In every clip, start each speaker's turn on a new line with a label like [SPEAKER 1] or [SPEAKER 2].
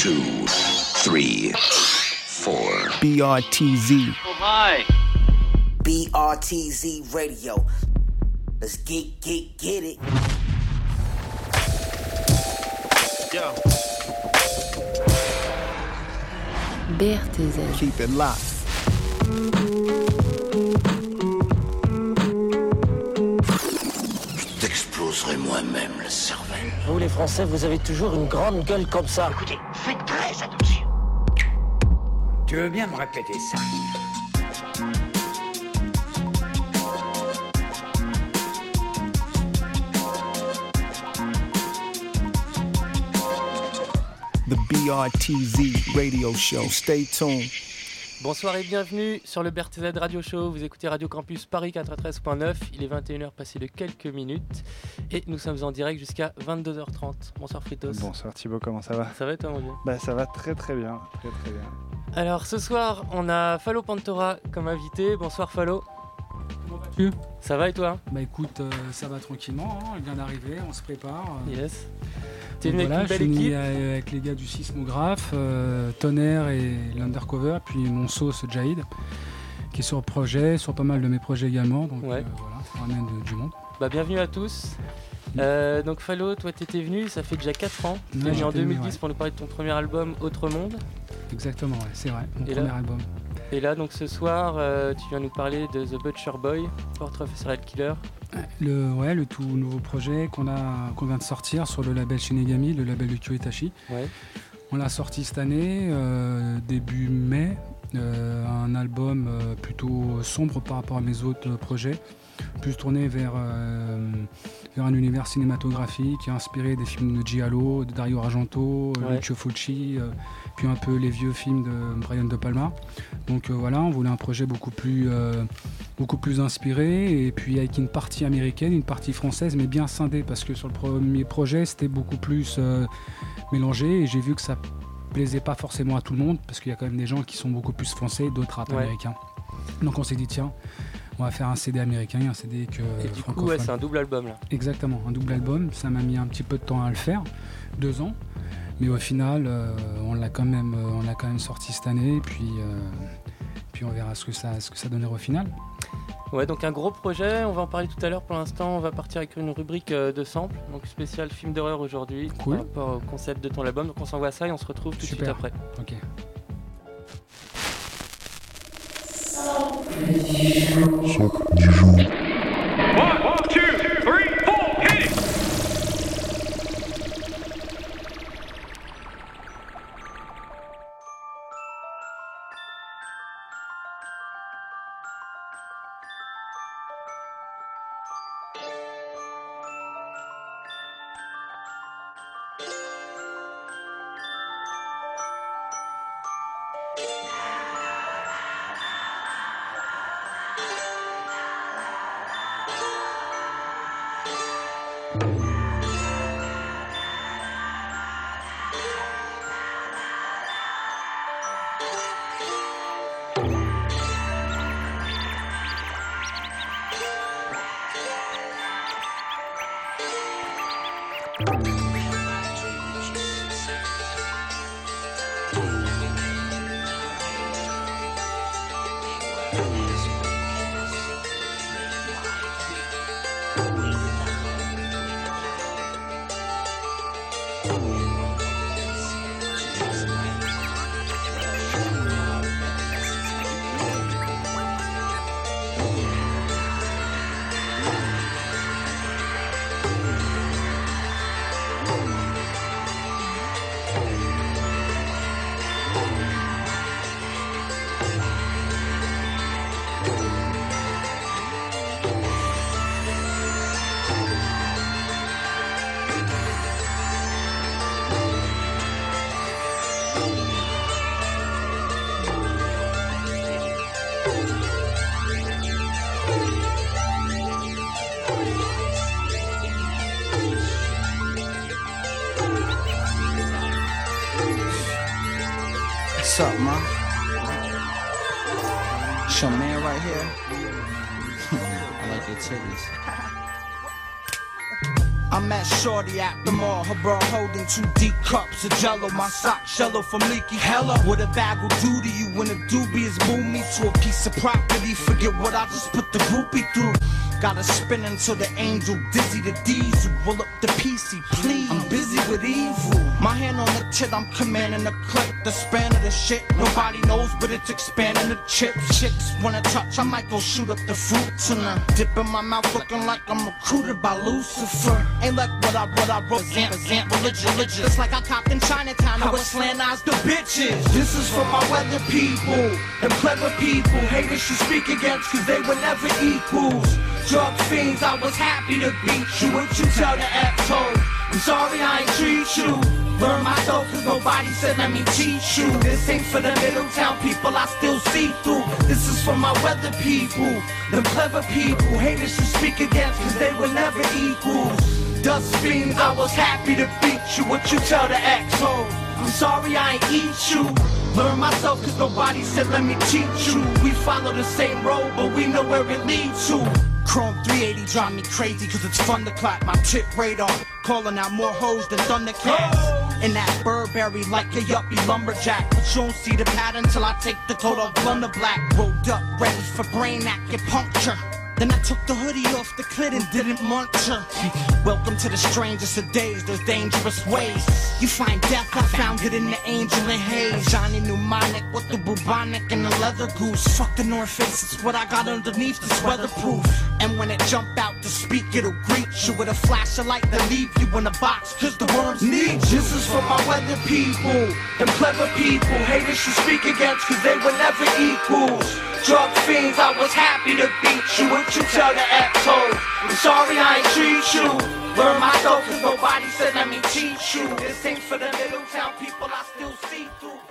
[SPEAKER 1] two, three, four.
[SPEAKER 2] BRTZ.
[SPEAKER 3] Oh my.
[SPEAKER 4] BRTZ Radio. Let's get, get, get it.
[SPEAKER 3] Yo.
[SPEAKER 5] BRTZ.
[SPEAKER 2] Keep it locked.
[SPEAKER 1] Je t'exploserai moi-même le cervelle.
[SPEAKER 6] Vous les Français, vous avez toujours une grande gueule comme ça.
[SPEAKER 1] Écoutez.
[SPEAKER 7] Tu veux bien me répéter ça
[SPEAKER 2] The BRTZ radio show. Stay tuned.
[SPEAKER 8] Bonsoir et bienvenue sur le BRTZ Radio Show. Vous écoutez Radio Campus Paris 93.9. Il est 21h passé de quelques minutes et nous sommes en direct jusqu'à 22h30. Bonsoir Fritos.
[SPEAKER 9] Bonsoir Thibaut, comment ça va?
[SPEAKER 8] Ça va toi mon vieux?
[SPEAKER 9] Bah ça va très très bien, très très bien.
[SPEAKER 8] Alors ce soir on a Falo Pantora comme invité. Bonsoir Falo.
[SPEAKER 10] Comment vas-tu?
[SPEAKER 8] Ça va et toi?
[SPEAKER 10] Bah écoute, euh, ça va tranquillement, hein, elle vient d'arriver, on se prépare. euh.
[SPEAKER 8] Yes. T'es venu
[SPEAKER 10] voilà,
[SPEAKER 8] avec
[SPEAKER 10] je
[SPEAKER 8] une
[SPEAKER 10] suis
[SPEAKER 8] équipe?
[SPEAKER 10] avec les gars du sismographe, euh, Tonnerre et l'Undercover, puis mon sauce Jahid, qui est sur le projet, sur pas mal de mes projets également. Donc
[SPEAKER 8] Ouais.
[SPEAKER 10] euh, voilà, ça ramène de- du monde.
[SPEAKER 8] Bah bienvenue à tous. Euh, donc Falo, toi t'étais venu, ça fait déjà 4 ans. T'es
[SPEAKER 10] Ouais,
[SPEAKER 8] venu en
[SPEAKER 10] j'étais venu,
[SPEAKER 8] 2010
[SPEAKER 10] ouais.
[SPEAKER 8] pour nous parler de ton premier album Autre Monde.
[SPEAKER 10] Exactement, ouais, c'est vrai, mon
[SPEAKER 8] Et
[SPEAKER 10] premier
[SPEAKER 8] là
[SPEAKER 10] album.
[SPEAKER 8] Et là donc ce soir euh, tu viens nous parler de The Butcher Boy, Portrait of a Serial Killer.
[SPEAKER 10] Le, ouais, le tout nouveau projet qu'on vient de sortir sur le label Shinigami, le label de Kyo Itachi.
[SPEAKER 8] Ouais.
[SPEAKER 10] On l'a sorti cette année, euh, début mai, euh, un album plutôt sombre par rapport à mes autres projets, plus tourné vers, euh, vers un univers cinématographique inspiré des films de Giallo, de Dario Argento, euh,
[SPEAKER 8] Ouais.
[SPEAKER 10] Lucio Fulci, euh, puis un peu les vieux films de Brian De Palma. Donc euh, voilà, on voulait un projet beaucoup plus, euh, beaucoup plus inspiré et puis avec une partie américaine, une partie française, mais bien scindée parce que sur le premier projet, c'était beaucoup plus mélangé et j'ai vu que ça plaisait pas forcément à tout le monde parce qu'il y a quand même des gens qui sont beaucoup plus français, d'autres rap
[SPEAKER 8] Ouais.
[SPEAKER 10] américains. Donc on s'est dit tiens, on va faire un CD américain, et un CD que
[SPEAKER 8] Et du coup ouais, c'est un double album là.
[SPEAKER 10] Exactement, un double album. Ça m'a mis un petit peu de temps à le faire, deux ans. Mais au final, euh, on l'a quand même, euh, on l'a quand même sorti cette année. Et puis, euh, puis on verra ce que ça, ce que ça donnera au final.
[SPEAKER 8] Ouais, donc un gros projet, on va en parler tout à l'heure. Pour l'instant, on va partir avec une rubrique de samples, donc spécial film d'horreur aujourd'hui,
[SPEAKER 10] Cool.
[SPEAKER 8] par rapport au concept de ton album. Donc on s'envoie ça et on se retrouve tout de suite après.
[SPEAKER 10] Ok.
[SPEAKER 3] One,
[SPEAKER 5] of jello. My sock shallow from leaky. Hello, what a bag will do to you when a doobie is me to a piece of property. Forget what I just put the groupie through. Gotta spin until the angel dizzy the diesel. Roll up the PC, please. I'm busy with evil. My hand on the tit, I'm commanding the clip. The span of the shit, nobody knows, but it's expanding the chips. Chicks wanna touch, I might go shoot up the fruit tonight. Dip in my mouth, looking like I'm recruited by Lucifer. Ain't like what I what I wrote, Zamp, Zamp, religious, religious. It's like I copped in Chinatown, I was slant eyes the bitches. This is for my weather people, and clever people. Haters should speak against, cause they were never equals. Drug fiends, I was happy to beat you. What you tell the asshole? I'm sorry I ain't treat you. Learn myself cause nobody said let me teach you. This ain't for the Middletown people I still see through. This is for my weather people, them clever people. Haters you speak against cause they were never equals. Dust fiends, I was happy to beat you. What you tell the XO? I'm sorry I ain't eat you. Learn myself cause nobody said let me teach you. We follow the same road, but we know where it leads to. Chrome 380 drive me crazy cause it's fun to clap my tip radar. Calling out more hoes than Thundercats. In that Burberry like a yuppie lumberjack. But you don't see the pattern till I take the coat off blunder black. Rolled up, ready for brain acupuncture. Then I took the hoodie off the clit and didn't munch her. Welcome to the strangest of days, those dangerous ways. You find death, I found it in the angel and haze. Johnny Mnemonic with the bubonic and the leather goose. Fuck the North Face, it's what I got underneath this weatherproof. And when it jump out to speak, it'll greet you with a flash of light that leave you in a box. Cause the worms need. This is for my weather people, and clever people. Haters you speak against cause they were never equals. Drug fiends, I was happy to beat you. You tell the asshole? I'm sorry I ain't treat you. Learn myself cause nobody said let me teach you. This ain't for the Middletown people I still see through.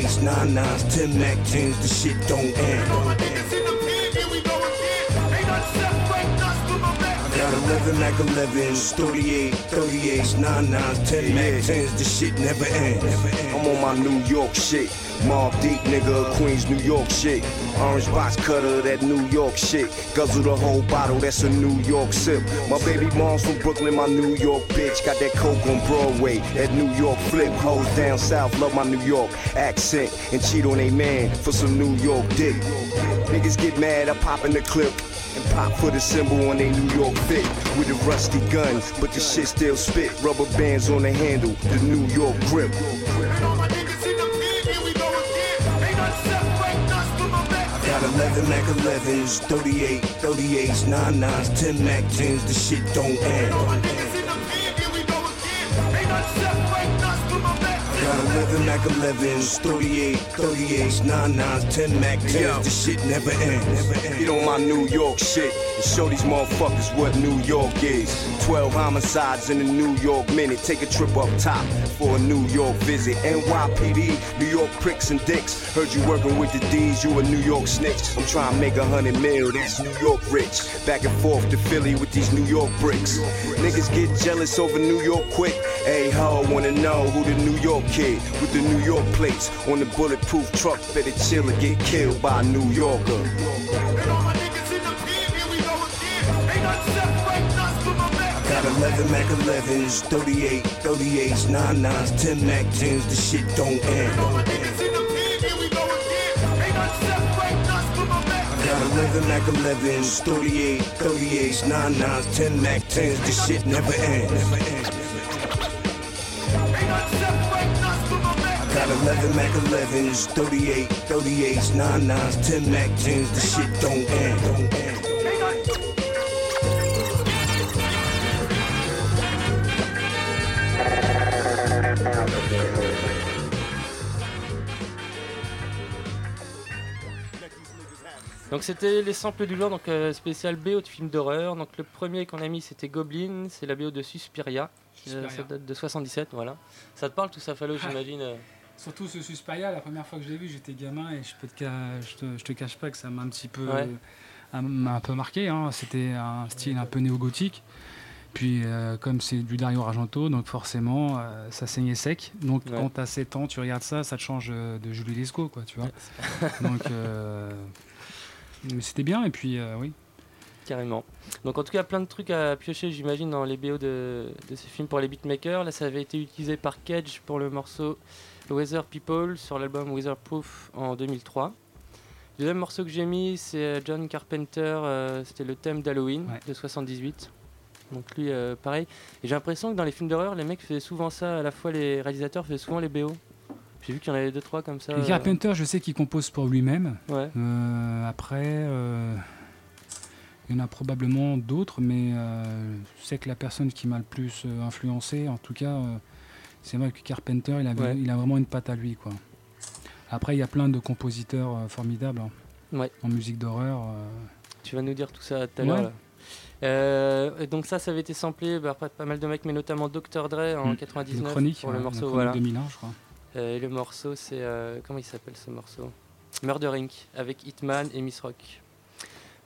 [SPEAKER 11] 38s, 99s, 10 Mac 10s, the shit don't end. Mac 11s, 38, 38s, 99s, 10 Mac 10s, the shit never ends.
[SPEAKER 12] I'm on my New York shit. Mob deep nigga, Queens, New York shit. Orange box cutter, that New York shit. Guzzle the whole bottle, that's a New York sip. My baby mom's from Brooklyn, my New York bitch. Got that coke on Broadway, that New York flip. Hoes down south, love my New York accent. And cheat on a man for some New York dick. Niggas get mad, I pop in the clip. Pop for the symbol on they New York fit with a rusty gun, but the shit still spit. Rubber bands on the handle, the New York grip.
[SPEAKER 11] Got 11 Mac 11s, 38, 38s, 99s, 10 Mac 10s, the shit don't end. 11 Mac 11s, 38, 38s, 99s, 10 Mac 10s, the shit never ends.
[SPEAKER 12] Get on my New York shit and show these motherfuckers what New York is. 12 homicides in a New York minute. Take a trip up top for a New York visit. NYPD, New York pricks and dicks. Heard you working with the D's, you a New York snitch. I'm trying to make a hundred mil, that's New York rich. Back and forth to Philly with these New York bricks. Niggas get jealous over New York quick. Hey ho, wanna know who the New York kid with the New York plates on the bulletproof truck better chill or get killed by a New Yorker.
[SPEAKER 11] 11 Mac 11s, 38, 38s, 99s, 10 Mac 10s, the shit don't end. I got 11 Mac 11s, 38, 38s, 99s, 10 Mac 10s, the shit never ends. Got 11 Mac 11s, 38, 38s, 99s, 10 Mac 10s, the shit don't end. Don't end.
[SPEAKER 8] Donc c'était les samples du jour, donc euh, spécial BO de film d'horreur. Donc le premier qu'on a mis c'était Goblin, c'est la BO de Suspiria. Euh,
[SPEAKER 10] Suspiria.
[SPEAKER 8] ça date de 77, voilà. Ça te parle tout ça, Fallo, j'imagine euh.
[SPEAKER 10] Surtout ce Suspiria, la première fois que je l'ai vu, j'étais gamin et je, peux te, ca- je, te, je te cache pas que ça m'a un petit peu,
[SPEAKER 8] Ouais.
[SPEAKER 10] un, m'a un peu marqué. hein. C'était un style un peu néo-gothique. Puis euh, comme c'est du Dario Argento, donc forcément euh, ça saignait sec. Donc
[SPEAKER 8] Ouais.
[SPEAKER 10] quand tu as 7 ans, tu regardes ça, ça te change euh, de Julie Lescaut, quoi, tu vois. donc mais c'était bien et puis oui.
[SPEAKER 8] Carrément. Donc en tout cas, plein de trucs à piocher, j'imagine, dans les BO de, de ces films pour les beatmakers. Là, ça avait été utilisé par Cage pour le morceau Weather People sur l'album Weatherproof en 2003. Deuxième morceau que j'ai mis, c'est John Carpenter, euh, c'était le thème d'Halloween de 78. Donc lui, euh, pareil. Et j'ai l'impression que dans les films d'horreur, les mecs faisaient souvent ça, à la fois les réalisateurs faisaient souvent les BO. J'ai vu qu'il y en avait deux, trois comme ça.
[SPEAKER 10] Et
[SPEAKER 8] euh,
[SPEAKER 10] Carpenter, je sais qu'il compose pour lui-même.
[SPEAKER 8] Ouais.
[SPEAKER 10] Euh, après, euh, il y en a probablement d'autres, mais euh, je sais que la personne qui m'a le plus euh, influencé, en tout cas, euh, c'est vrai que Carpenter, il, avait-
[SPEAKER 8] Ouais.
[SPEAKER 10] il a vraiment une patte à lui. Quoi. Après, il y a plein de compositeurs euh, formidables hein,
[SPEAKER 8] Ouais.
[SPEAKER 10] en musique d'horreur. euh.
[SPEAKER 8] Tu vas nous dire tout ça tout à l'heure. Euh, donc ça, ça avait été samplé bah, par pas mal de mecs, mais notamment Dr. Dre en
[SPEAKER 10] Mm.
[SPEAKER 8] 99
[SPEAKER 10] Une chronique,
[SPEAKER 8] pour le
[SPEAKER 10] ouais,
[SPEAKER 8] morceau. Voilà.
[SPEAKER 10] 2001, je crois.
[SPEAKER 8] Euh, et le morceau, c'est euh, comment il s'appelle ce morceau? Murder Inc. avec Hitman et Miss Rock.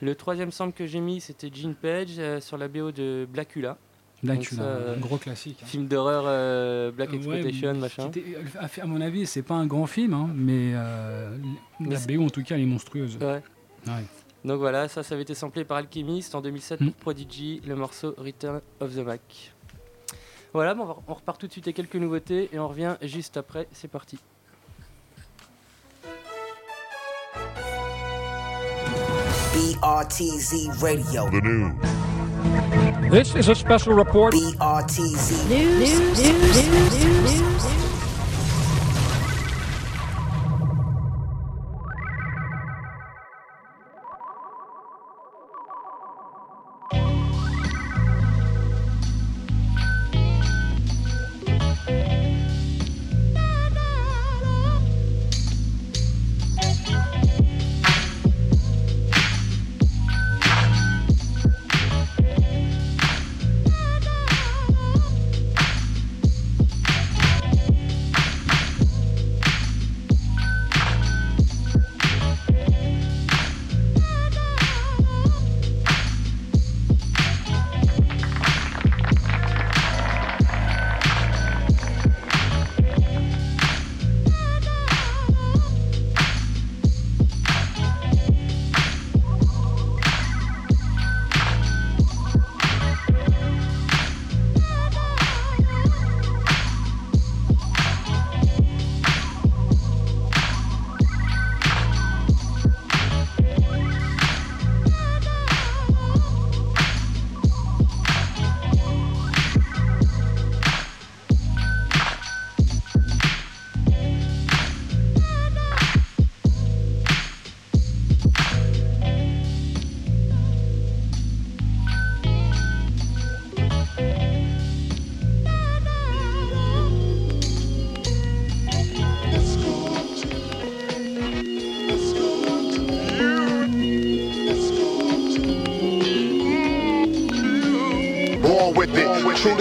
[SPEAKER 8] Le troisième sample que j'ai mis, c'était Gene Page sur la BO de Blackula.
[SPEAKER 10] Blackula, un gros classique, hein.
[SPEAKER 8] Film d'horreur, Black Exploitation, machin.
[SPEAKER 10] à mon avis, c'est pas un grand film, hein, mais
[SPEAKER 8] Mais
[SPEAKER 10] la BO en tout cas, elle est monstrueuse.
[SPEAKER 8] Ouais.
[SPEAKER 10] Ouais.
[SPEAKER 8] Donc voilà, ça, ça avait été samplé par Alchemist en 2007
[SPEAKER 10] Mm.
[SPEAKER 8] pour Prodigy, le morceau Return of the Mac. Voilà, bon, on, repart tout de suite avec quelques nouveautés et on revient juste après. C'est parti.
[SPEAKER 4] BRTZ Radio.
[SPEAKER 13] The news.
[SPEAKER 14] This is a special report.
[SPEAKER 4] BRTZ
[SPEAKER 14] News, news, news, news.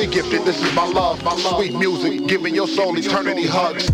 [SPEAKER 13] Gifted. This is my love, my sweet music, giving your soul eternity hugs.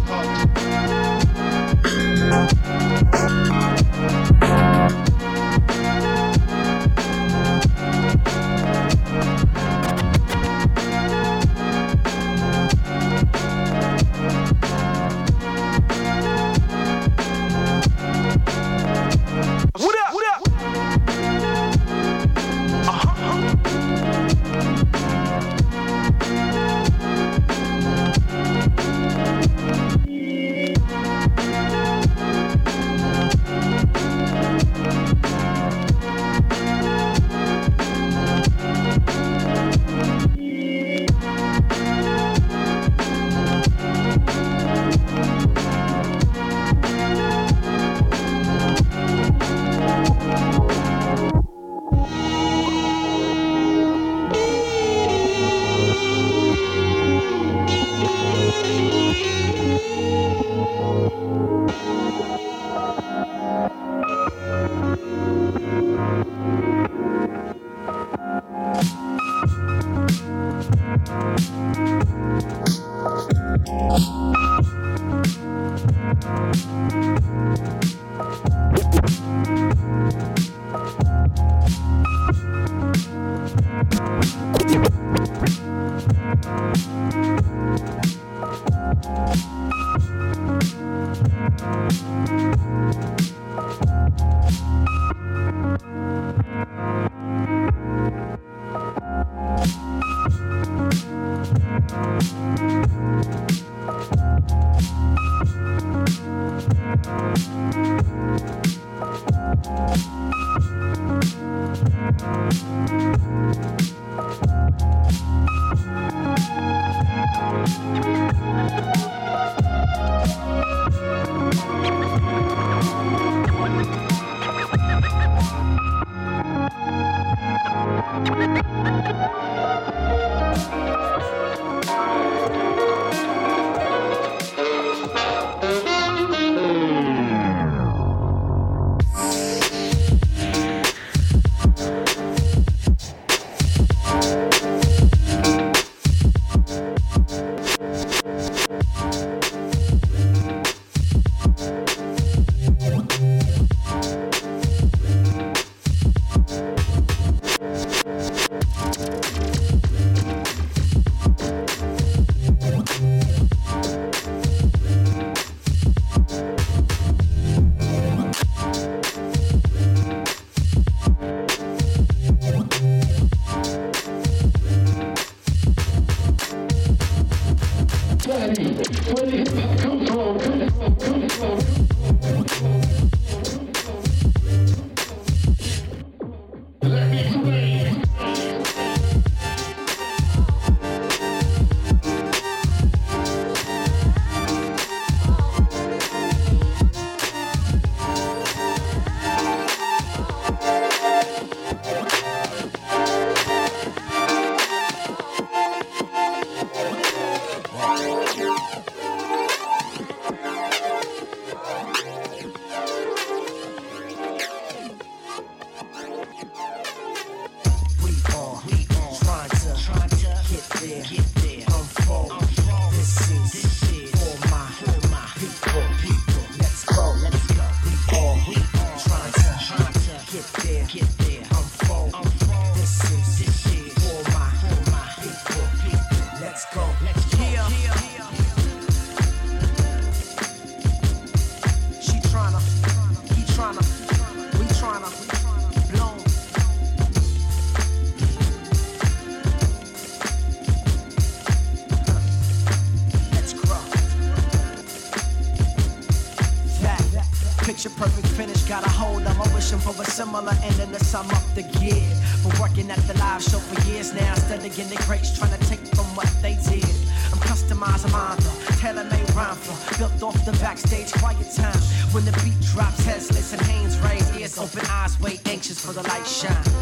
[SPEAKER 15] The gear. For working at the live show for years now, studying the greats, trying to take from what they did. I'm customizing my author, tailor-made rhyme for, built off the backstage quiet time. When the beat drops, heads listen, hands raised, ears open, eyes wait, anxious for the light shine.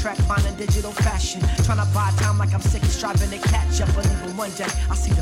[SPEAKER 15] Track, finding digital fashion. Trying to buy time like I'm sick and striving to catch up. But even one day, I see the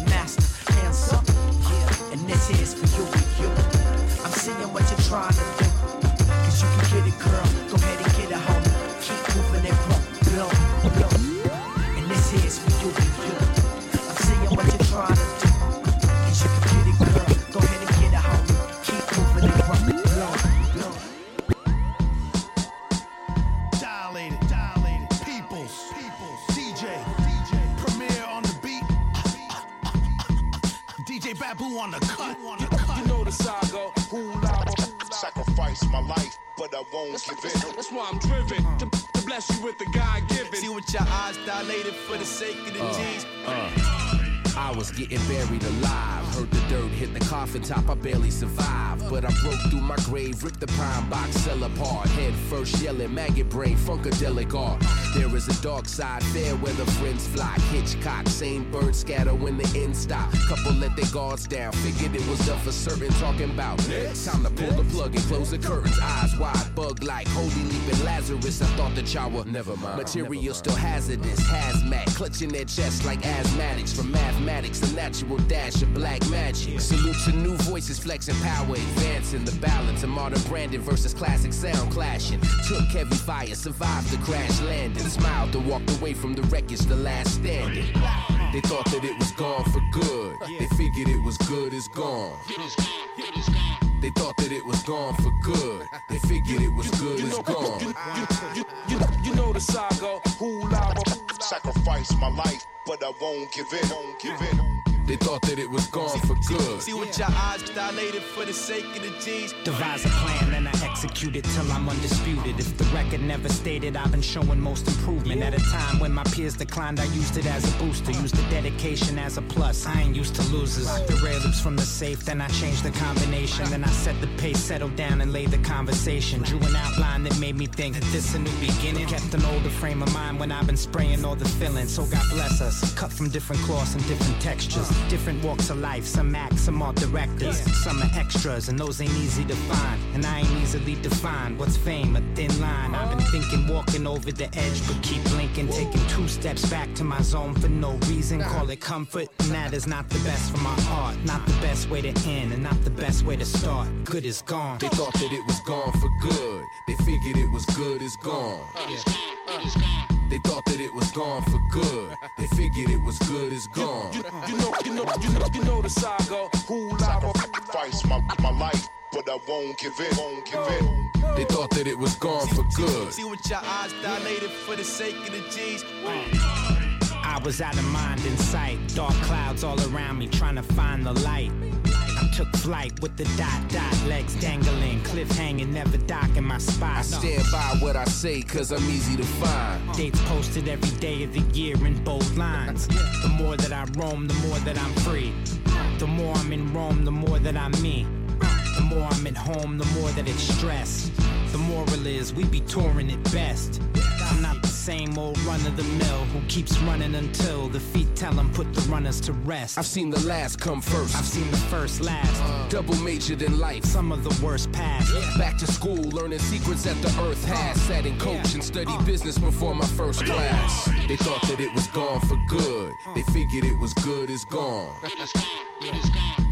[SPEAKER 16] was getting buried alive. Heard the dirt hit the coffin top, I barely survived. But I broke through my grave, ripped the pine box cell apart. Head first yelling, maggot brain, funkadelic art. There is a dark side, fair weather friends fly. Hitchcock, same bird scatter when the end stop. Couple let their guards down, figured it was done for certain. Talking about time to pull the plug and close the curtains. Eyes wide, bug like, holy leaping Lazarus. I thought that y'all were never mind. Material still hazardous, hazmat, clutching their chest like asthmatics from mathematics. A natural dash of black magic. Salute to new voices flexing power, advancing the balance of modern branding versus classic sound clashing. Took heavy fire, survived the crash landing. Smiled and walked away from the wreckage, the last standing. They thought that it was gone for good. They figured it was good it's gone. They thought that it was gone for good.
[SPEAKER 17] The saga, who lava.
[SPEAKER 13] Sacrifice my life, but I won't give in. Won't give in.
[SPEAKER 16] They thought that it was gone for good.
[SPEAKER 17] See what your eyes dilated for the sake of the G's.
[SPEAKER 18] Devise a plan, then I execute it till I'm undisputed. If the record never stated, I've been showing most improvement. At a time when my peers declined, I used it as a booster. Used the dedication as a plus. I ain't used to losers. The rare loops from the safe, then I changed the combination. Then I set the pace, settled down, and laid the conversation. Drew an outline that made me think that this a new beginning. Kept an older frame of mind when I've been spraying all the fillings. So God bless us. Cut from different cloths and different textures. Different walks of life, some act, some are directors. Some are extras, and those ain't easy to find. And I ain't easily defined. What's fame? A thin line. I've been thinking, walking over the edge, but keep blinking. Taking two steps back to my zone for no reason. Call it comfort, and that is not the best for my heart. Not the best way to end, and not the best way to start. Good is gone.
[SPEAKER 16] They thought that it was gone for good. They figured it was good as uh, uh, gone. They thought that it was gone for good. They figured it was good as gone.
[SPEAKER 17] You know, you know, you know, you know the saga, who lava.
[SPEAKER 13] Sacrifice my, my life, but I won't give in. Won't give in.
[SPEAKER 16] They thought that it was gone for good.
[SPEAKER 17] See what your eyes dilated for the sake of the G's.
[SPEAKER 18] I was out of mind in sight. Dark clouds all around me, trying to find the light. Took flight with the dot dot, legs dangling, cliff hanging, never docking my spot.
[SPEAKER 16] I stand by what I say, cause I'm easy to find.
[SPEAKER 18] Dates posted every day of the year in bold lines. The more that I roam, the more that I'm free. The more I'm in Rome, the more that I'm me. The more I'm at home, the more that it's stress. The moral is we be touring at best. I'm not the same old run of the mill who keeps running until the feet tell him put the runners to rest.
[SPEAKER 16] I've seen the last come first.
[SPEAKER 18] I've seen the first last. Uh.
[SPEAKER 16] Double majored in life.
[SPEAKER 18] Some of the worst past.
[SPEAKER 16] Back to school, learning secrets that the earth uh. has. Sat in coach and studied uh. business before my first class. They thought that it was gone for good. They figured it was good as gone.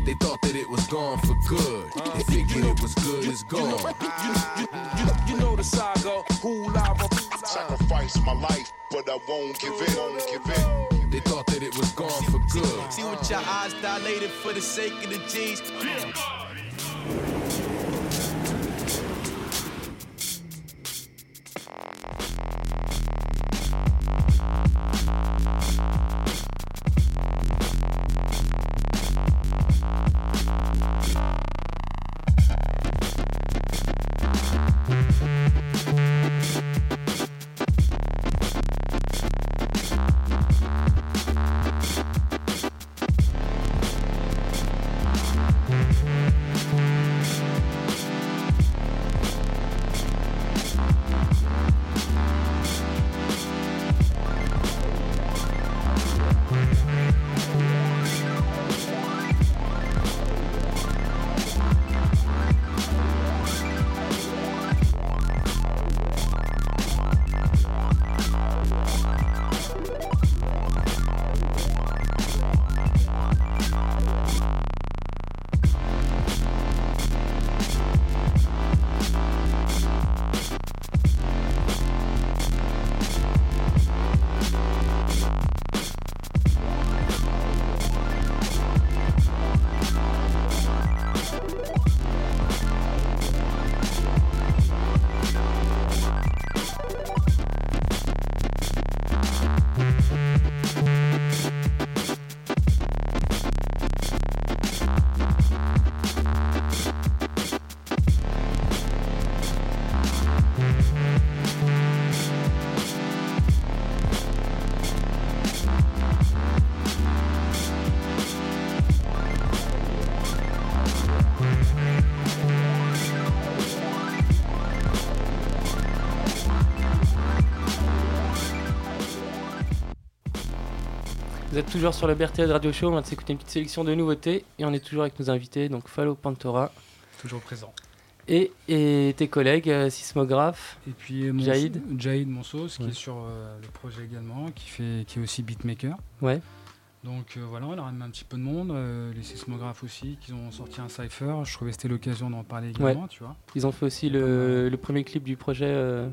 [SPEAKER 16] They thought that it was gone for good. They figured it was good as gone.
[SPEAKER 17] You, you, you, you know the saga, who lava.
[SPEAKER 13] Sacrifice my life, but I won't give in. Won't give in.
[SPEAKER 16] They thought that it was gone for good.
[SPEAKER 17] See what your eyes dilated for the sake of the G's.
[SPEAKER 8] Vous êtes toujours sur le BRTL Radio Show, on de s'écouter une petite sélection de nouveautés et on est toujours avec nos invités, donc Fallo Pantora.
[SPEAKER 10] Toujours présent.
[SPEAKER 8] Et, et tes collègues, euh, Sismographe,
[SPEAKER 10] Et puis mon
[SPEAKER 8] Jaïd.
[SPEAKER 10] Jaïd Monsos, qui
[SPEAKER 8] Ouais.
[SPEAKER 10] est sur euh, le projet également, qui, fait, qui est aussi beatmaker.
[SPEAKER 8] Ouais.
[SPEAKER 10] Donc euh, voilà, on a ramené un petit peu de monde, euh, les sismographes aussi, qui ont sorti un cypher. Je trouvais que c'était l'occasion d'en parler également,
[SPEAKER 8] Ouais.
[SPEAKER 10] tu vois.
[SPEAKER 8] Ils ont fait aussi le, le premier clip du projet euh,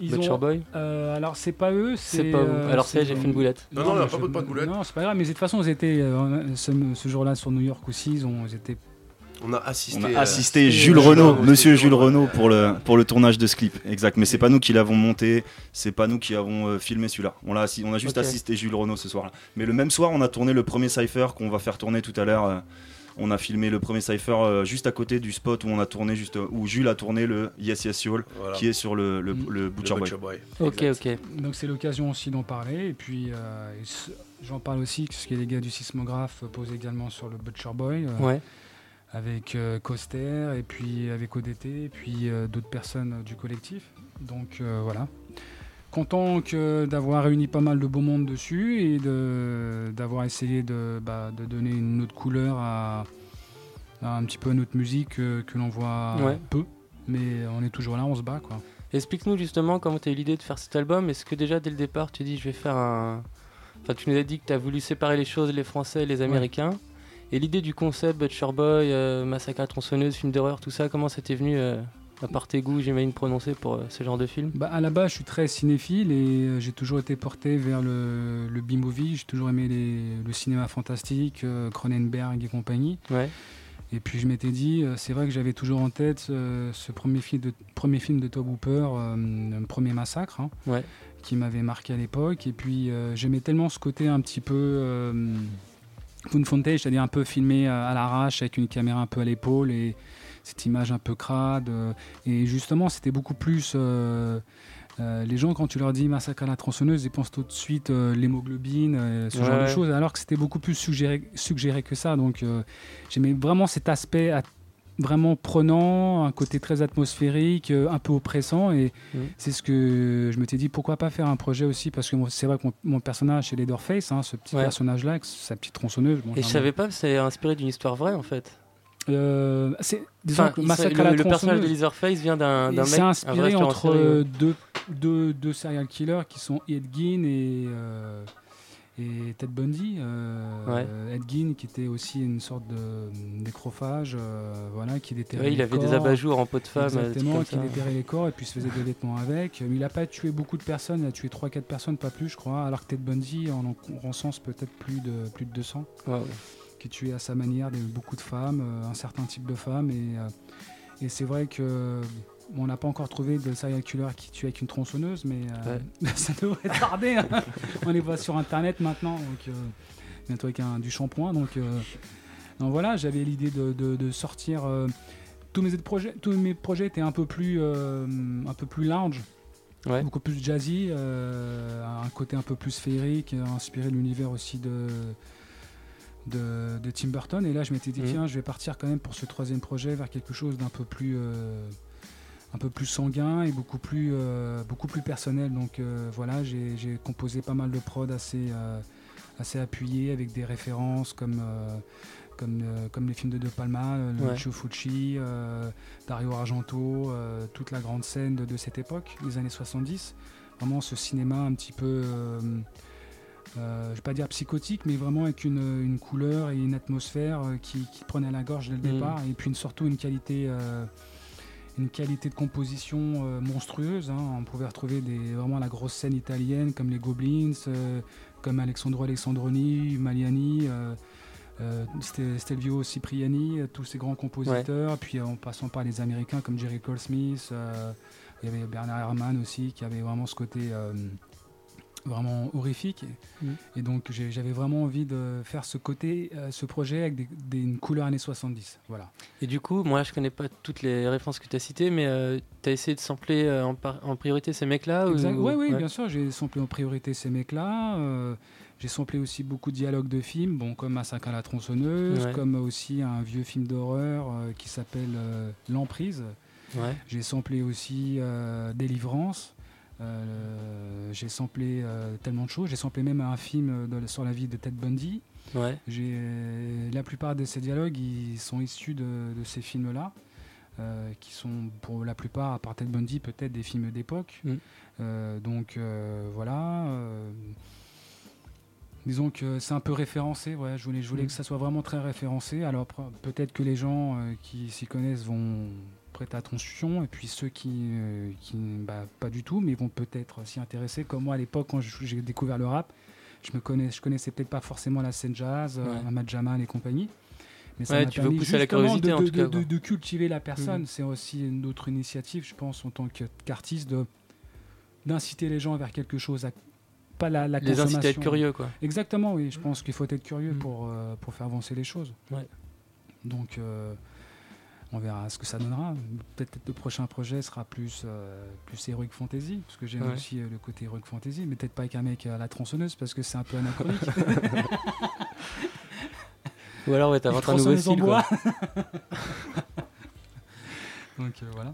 [SPEAKER 10] Ils
[SPEAKER 8] Butcher
[SPEAKER 10] ont-
[SPEAKER 8] Boy.
[SPEAKER 10] euh, alors c'est pas eux,
[SPEAKER 8] C'est pas vous. Alors, c'est, j'ai fait une boulette.
[SPEAKER 2] Non, non, a
[SPEAKER 10] mais
[SPEAKER 2] pas
[SPEAKER 10] je-
[SPEAKER 2] pas de boulette.
[SPEAKER 10] Non, c'est pas grave, mais de toute façon, ils étaient euh, ce, ce jour-là sur New York aussi, ils, ont, ils étaient
[SPEAKER 2] On a assisté.
[SPEAKER 19] On a assisté
[SPEAKER 10] euh,
[SPEAKER 19] Jules Renault, Monsieur Jules Renault pour le, pour le tournage de ce clip. Exact. Mais c'est pas nous qui l'avons monté, c'est pas nous qui avons euh, filmé celui-là. On, l'a on a juste assisté Jules Renault ce soir-là. Mais le même soir, on a tourné le premier cypher qu'on va faire tourner tout à l'heure. euh, On a filmé le premier cypher euh, juste à côté du spot où on a tourné juste où Jules a tourné le Yes Yes Yol
[SPEAKER 2] Voilà.
[SPEAKER 19] qui est sur le, le,
[SPEAKER 10] Mm.
[SPEAKER 19] le Butcher
[SPEAKER 2] Le
[SPEAKER 19] Boy.
[SPEAKER 2] Butcher Boy.
[SPEAKER 8] Ok, ok.
[SPEAKER 10] Donc c'est l'occasion aussi d'en parler. Et puis euh, j'en parle aussi parce que les gars du sismographe posent également sur le Butcher Boy. euh,
[SPEAKER 8] Ouais.
[SPEAKER 10] Avec euh, Coster et puis avec ODT et puis euh, d'autres personnes euh, du collectif. Donc euh, voilà. Content que d'avoir réuni pas mal de beau monde dessus et de- d'avoir essayé de, bah, de donner une autre couleur à, à un petit peu à notre musique que l'on voit
[SPEAKER 8] Ouais.
[SPEAKER 10] peu. Mais on est toujours là, on se bat quoi.
[SPEAKER 8] Explique-nous justement comment tu as eu l'idée de faire cet album. Est-ce que déjà dès le départ tu dis je vais faire un. Enfin, tu nous as dit que tu as voulu séparer les choses, les Français et les Américains. Et l'idée du concept Butcher Boy, euh, Massacre à tronçonneuse, film d'horreur, tout ça, comment ça t'est venu euh, à part tes goûts, j'imagine, prononcés pour euh, ce genre de film
[SPEAKER 10] Bah, à la base, je suis très cinéphile et euh, j'ai toujours été porté vers le, le B-movie. J'ai toujours aimé les- le cinéma fantastique, euh, Cronenberg et compagnie.
[SPEAKER 8] Ouais.
[SPEAKER 10] Et puis je m'étais dit, c'est vrai que j'avais toujours en tête euh, ce premier film de, premier film de Tobe Hooper, euh, premier massacre, hein,
[SPEAKER 8] Ouais.
[SPEAKER 10] qui m'avait marqué à l'époque. Et puis euh, j'aimais tellement ce côté un petit peu found footage, c'est-à-dire un peu filmé à l'arrache avec une caméra un peu à l'épaule et cette image un peu crade. euh, et justement, c'était beaucoup plus. euh, euh, les gens, quand tu leur dis massacre à la tronçonneuse, ils pensent tout de suite euh, l'hémoglobine, euh, ce
[SPEAKER 8] Ouais,
[SPEAKER 10] genre de choses, alors que c'était beaucoup plus suggéré, suggéré que ça. Donc j'aimais vraiment cet aspect at- vraiment prenant, un côté très atmosphérique, un peu oppressant. Et
[SPEAKER 8] Mm.
[SPEAKER 10] c'est ce que je me t'ai dit, pourquoi pas faire un projet aussi Parce que c'est vrai que mon, mon personnage, c'est Leatherface, hein, ce petit
[SPEAKER 8] Ouais.
[SPEAKER 10] personnage-là, sa petite tronçonneuse. bon,
[SPEAKER 8] Et je savais pas que c'est inspiré d'une histoire vraie en fait.
[SPEAKER 10] Euh, c'est, disons
[SPEAKER 8] Enfin,
[SPEAKER 10] que
[SPEAKER 8] il
[SPEAKER 10] Massacre
[SPEAKER 8] se-
[SPEAKER 10] à la
[SPEAKER 8] le, le personnage de Leatherface vient d'un mec.
[SPEAKER 10] c'est inspiré entre
[SPEAKER 8] série, ouais.
[SPEAKER 10] deux, deux, deux serial killers qui sont Ed Gein et, euh, et Ted Bundy. Euh,
[SPEAKER 8] Ouais.
[SPEAKER 10] Ed Gein qui était aussi une sorte de nécrophage, euh, voilà, qui déterrait
[SPEAKER 8] Ouais, il
[SPEAKER 10] les
[SPEAKER 8] avait des
[SPEAKER 10] corps.
[SPEAKER 8] abajours en peau de femme, des
[SPEAKER 10] Exactement, qui déterrait les corps et puis se faisait des vêtements avec. Mais il n'a pas tué beaucoup de personnes, il a tué 3-4 personnes, pas plus, je crois, alors que Ted Bundy en en recense peut-être plus de, plus de 200.
[SPEAKER 8] Ouais, ouais.
[SPEAKER 10] Qui tuait à sa manière beaucoup de femmes, euh, un certain type de femmes. Et, euh, et c'est vrai que on n'a pas encore trouvé de serial killer qui tue avec une tronçonneuse, mais euh, ça devrait tarder. hein. on est pas sur Internet maintenant, donc euh, bientôt avec un, du shampoing. Donc, euh, donc voilà, j'avais l'idée de, de- de sortir. tous mes projets, tous mes projets étaient un peu plus, un peu plus lounge, beaucoup plus jazzy, un côté un peu plus féerique, inspiré de l'univers aussi de, de, de Tim Burton. Et là, je m'étais dit,
[SPEAKER 8] Mhm.
[SPEAKER 10] tiens, je vais partir quand même pour ce troisième projet vers quelque chose d'un peu plus, euh, un peu plus sanguin et beaucoup plus, euh, beaucoup plus personnel. Donc euh, voilà, j'ai composé pas mal de prod assez, assez appuyés avec des références comme. euh, comme, euh, comme les films de De Palma, euh,
[SPEAKER 8] Ouais.
[SPEAKER 10] Lucio Fucci, Dario Argento, toute la grande scène de, de cette époque, des années 70. Vraiment ce cinéma un petit peu, euh, je vais pas dire psychotique, mais vraiment avec une, une couleur et une atmosphère euh, qui, qui prenait à la gorge dès le
[SPEAKER 8] Mhm.
[SPEAKER 10] départ. Et puis une- surtout une qualité, euh, une qualité de composition euh, monstrueuse. hein. On pouvait retrouver des, vraiment la grosse scène italienne comme les Goblins, comme Alexandro Alessandroni, Maliani. Ste- Stelvio Cipriani, tous ces grands compositeurs, puis en passant par les Américains comme Jerry Cole Smith, il y avait Bernard Herrmann aussi qui avait vraiment ce côté vraiment horrifique. Et, et donc j'avais vraiment envie de faire ce côté, euh, ce projet avec des, des- une couleur années 70. Voilà.
[SPEAKER 8] Et du coup, moi je connais pas toutes les références que tu as citées, mais tu as essayé de sampler euh, en, par- en priorité ces mecs-là ou-
[SPEAKER 10] oui,
[SPEAKER 8] ouais.
[SPEAKER 10] bien sûr, j'ai samplé en priorité ces mecs-là. euh, j'ai samplé aussi beaucoup de dialogues de films, bon, comme Massacre à la tronçonneuse,
[SPEAKER 8] Ouais.
[SPEAKER 10] comme aussi un vieux film d'horreur euh, qui s'appelle euh, L'Emprise.
[SPEAKER 8] Ouais.
[SPEAKER 10] J'ai samplé aussi euh, Délivrance. Euh, j'ai samplé euh, tellement de choses. J'ai samplé même un film de- sur la vie de Ted Bundy.
[SPEAKER 8] Ouais.
[SPEAKER 10] J'ai la plupart de ces dialogues, ils sont issus de, de ces films-là, euh, qui sont pour la plupart, à part Ted Bundy, peut-être des films d'époque.
[SPEAKER 8] Mm.
[SPEAKER 10] Euh, donc euh, voilà. euh, disons que c'est un peu référencé. Ouais, je voulais, je voulais
[SPEAKER 8] Mm.
[SPEAKER 10] que ça soit vraiment très référencé. Alors peut-être que les gens euh, qui s'y connaissent vont prêter attention, et puis ceux qui, euh, qui bah, pas du tout, mais vont peut-être s'y intéresser. Comme moi à l'époque, quand j'ai découvert le rap, je me connais, je connaissais peut-être pas forcément la scène jazz, euh,
[SPEAKER 8] Ouais.
[SPEAKER 10] Ahmad Jamal et compagnie. Mais ça
[SPEAKER 8] Ouais, tu veux pousser la
[SPEAKER 10] justement
[SPEAKER 8] curiosité,
[SPEAKER 10] de,
[SPEAKER 8] en
[SPEAKER 10] de-
[SPEAKER 8] tout cas,
[SPEAKER 10] de-
[SPEAKER 8] quoi.
[SPEAKER 10] de cultiver la personne.
[SPEAKER 8] Mhm.
[SPEAKER 10] C'est aussi une autre initiative, je pense, en tant qu'artiste, de d'inciter les gens vers quelque chose, à, pas la, la
[SPEAKER 8] Les inciter à être curieux, quoi.
[SPEAKER 10] Exactement, oui. Je pense qu'il faut être curieux pour, euh, pour faire avancer les choses.
[SPEAKER 8] Ouais.
[SPEAKER 10] Donc, euh, on verra ce que ça donnera. Peut-être le prochain projet sera plus, euh, plus Heroic Fantasy, parce que j'aime
[SPEAKER 8] Ouais.
[SPEAKER 10] aussi euh, le côté Heroic Fantasy, mais peut-être pas avec un mec à la tronçonneuse, parce que c'est un peu anachronique.
[SPEAKER 8] Ou alors, ouais, t'inventes un nouveau
[SPEAKER 10] Tronçonneuse en
[SPEAKER 8] style, quoi.
[SPEAKER 10] bois. Donc euh, voilà.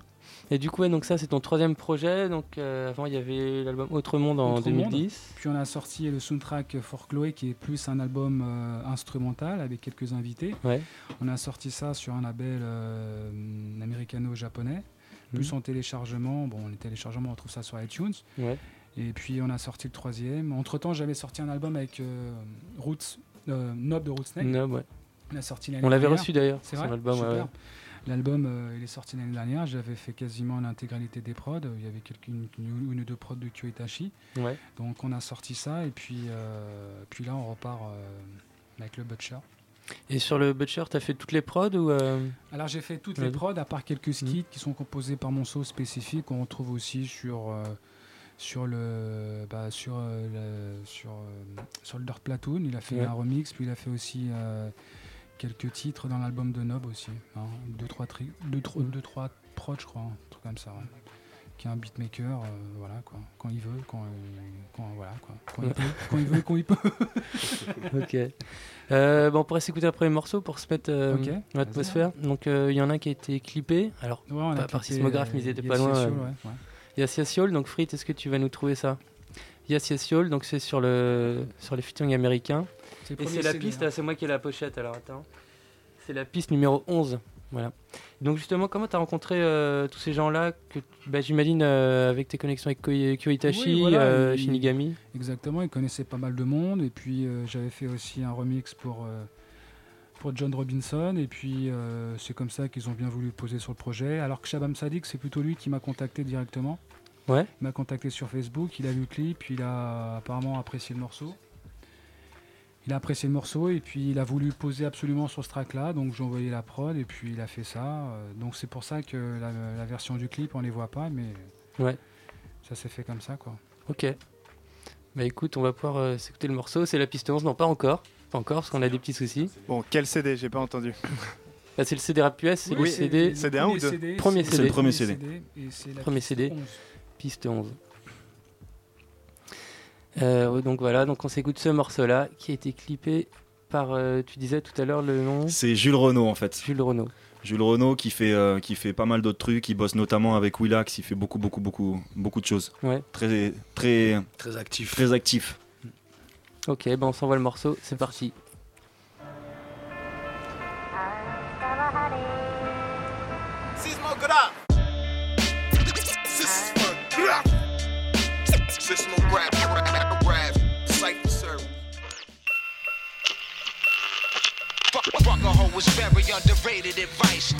[SPEAKER 8] Et du coup, ouais, donc ça, c'est ton troisième projet. Donc euh, avant, il y avait l'album Autre Monde en
[SPEAKER 10] Autre Monde.
[SPEAKER 8] 2010.
[SPEAKER 10] Puis on a sorti le soundtrack For Chloé qui est plus un album euh, instrumental avec quelques invités.
[SPEAKER 8] Ouais.
[SPEAKER 10] On a sorti ça sur un label euh, américano-japonais, plus
[SPEAKER 8] Mhm.
[SPEAKER 10] en téléchargement. Bon, les téléchargements, on trouve ça sur iTunes.
[SPEAKER 8] Ouais.
[SPEAKER 10] Et puis on a sorti le troisième. Entre temps, j'avais sorti un album avec euh, Roots, Nob de Rootsnake.
[SPEAKER 8] Nob, ouais.
[SPEAKER 10] On
[SPEAKER 8] l'avait reçu d'ailleurs,
[SPEAKER 10] C'est
[SPEAKER 8] son album,
[SPEAKER 10] Super. L'album, euh, il est sorti l'année dernière. J'avais fait quasiment l'intégralité des prods. Il y avait quelques, une, ou deux prods de Kyo Itachi.
[SPEAKER 8] Ouais.
[SPEAKER 10] Donc on a sorti ça et puis, euh, puis là on repart euh, avec le Butcher.
[SPEAKER 8] Et sur le Butcher, t'as fait toutes les prods ou euh,
[SPEAKER 10] Alors j'ai fait toutes
[SPEAKER 8] Ouais.
[SPEAKER 10] les prods à part quelques skits qui sont composés par mon sauce spécifique qu'on retrouve aussi sur euh, sur le bah, sur euh, le, sur sur le Dirt Platoon. Il a fait
[SPEAKER 8] Ouais.
[SPEAKER 10] un remix puis il a fait aussi quelques titres dans l'album de Nob aussi. hein. Deux trois tri- deux, trois- deux, trois prods je crois, un truc comme ça. ouais. Qui est un beatmaker, euh, voilà quoi. Quand il veut, quand, euh, quand voilà quoi. Quand il peut, quand il veut, quand il peut.
[SPEAKER 8] Ok. Euh, bon, on pourrait s'écouter un premier morceau pour se mettre euh,
[SPEAKER 10] Ok,
[SPEAKER 8] dans l'atmosphère. Donc, il y en a un qui a été clippé. Alors,
[SPEAKER 10] Ouais, a
[SPEAKER 8] pas par sismographe, mais ils étaient pas loin.
[SPEAKER 10] Yes
[SPEAKER 8] Yes Yol. Donc, Frit, est-ce que tu vas nous trouver ça? Yes Yes donc c'est sur, le, sur les featuring américains. Et c'est la
[SPEAKER 10] CD,
[SPEAKER 8] piste,
[SPEAKER 10] hein.
[SPEAKER 8] c'est moi qui ai la pochette, alors attends. C'est la piste numéro 11. Voilà. Donc justement, comment tu as rencontré euh, tous ces gens-là que bah, j'imagine euh, avec tes connexions avec Kyo Itachi,
[SPEAKER 10] Oui, voilà,
[SPEAKER 8] euh, Shinigami?
[SPEAKER 10] Exactement, il connaissait pas mal de monde. Et puis j'avais fait aussi un remix pour, pour John Robinson. Et puis c'est comme ça qu'ils ont bien voulu poser sur le projet. Alors que Shabam Sadik, c'est plutôt lui qui m'a contacté directement.
[SPEAKER 8] Ouais.
[SPEAKER 10] Il m'a contacté sur Facebook, il a vu le clip, il a apparemment apprécié le morceau. Il a apprécié le morceau et puis il a voulu poser absolument sur ce track-là. Donc j'ai envoyé la prod et puis il a fait ça. Euh, donc c'est pour ça que la, la version du clip, on les voit pas, mais
[SPEAKER 8] Ouais.
[SPEAKER 10] ça s'est fait comme ça, quoi.
[SPEAKER 8] Ok. Bah écoute, on va pouvoir euh, s'écouter le morceau. C'est la piste 11. Non, pas encore. Pas encore, parce qu'on a des petits soucis.
[SPEAKER 9] Bon, quel CD J'ai pas entendu.
[SPEAKER 8] Bah, c'est le CD Rap US, c'est
[SPEAKER 9] Oui,
[SPEAKER 8] le CD.
[SPEAKER 9] CD un ou deux?
[SPEAKER 8] Premier
[SPEAKER 9] C'est
[SPEAKER 8] CD.
[SPEAKER 9] le premier CD.
[SPEAKER 10] Et c'est la
[SPEAKER 8] Premier
[SPEAKER 10] piste
[SPEAKER 8] CD.
[SPEAKER 10] 11.
[SPEAKER 8] Piste 11. Euh, donc voilà, donc on s'écoute ce morceau-là qui a été clippé par, euh, tu disais tout à l'heure le nom
[SPEAKER 19] C'est Jules Renault en fait.
[SPEAKER 8] Jules Renault.
[SPEAKER 19] Jules Renault qui fait, euh, qui fait pas mal d'autres trucs, il bosse notamment avec Willax, il fait beaucoup, beaucoup, beaucoup, beaucoup de choses.
[SPEAKER 8] Ouais.
[SPEAKER 19] Très, très,
[SPEAKER 20] Très actif.
[SPEAKER 19] très actif.
[SPEAKER 8] Ok, ben on s'envoie le morceau, c'est parti.
[SPEAKER 5] A very underrated advice.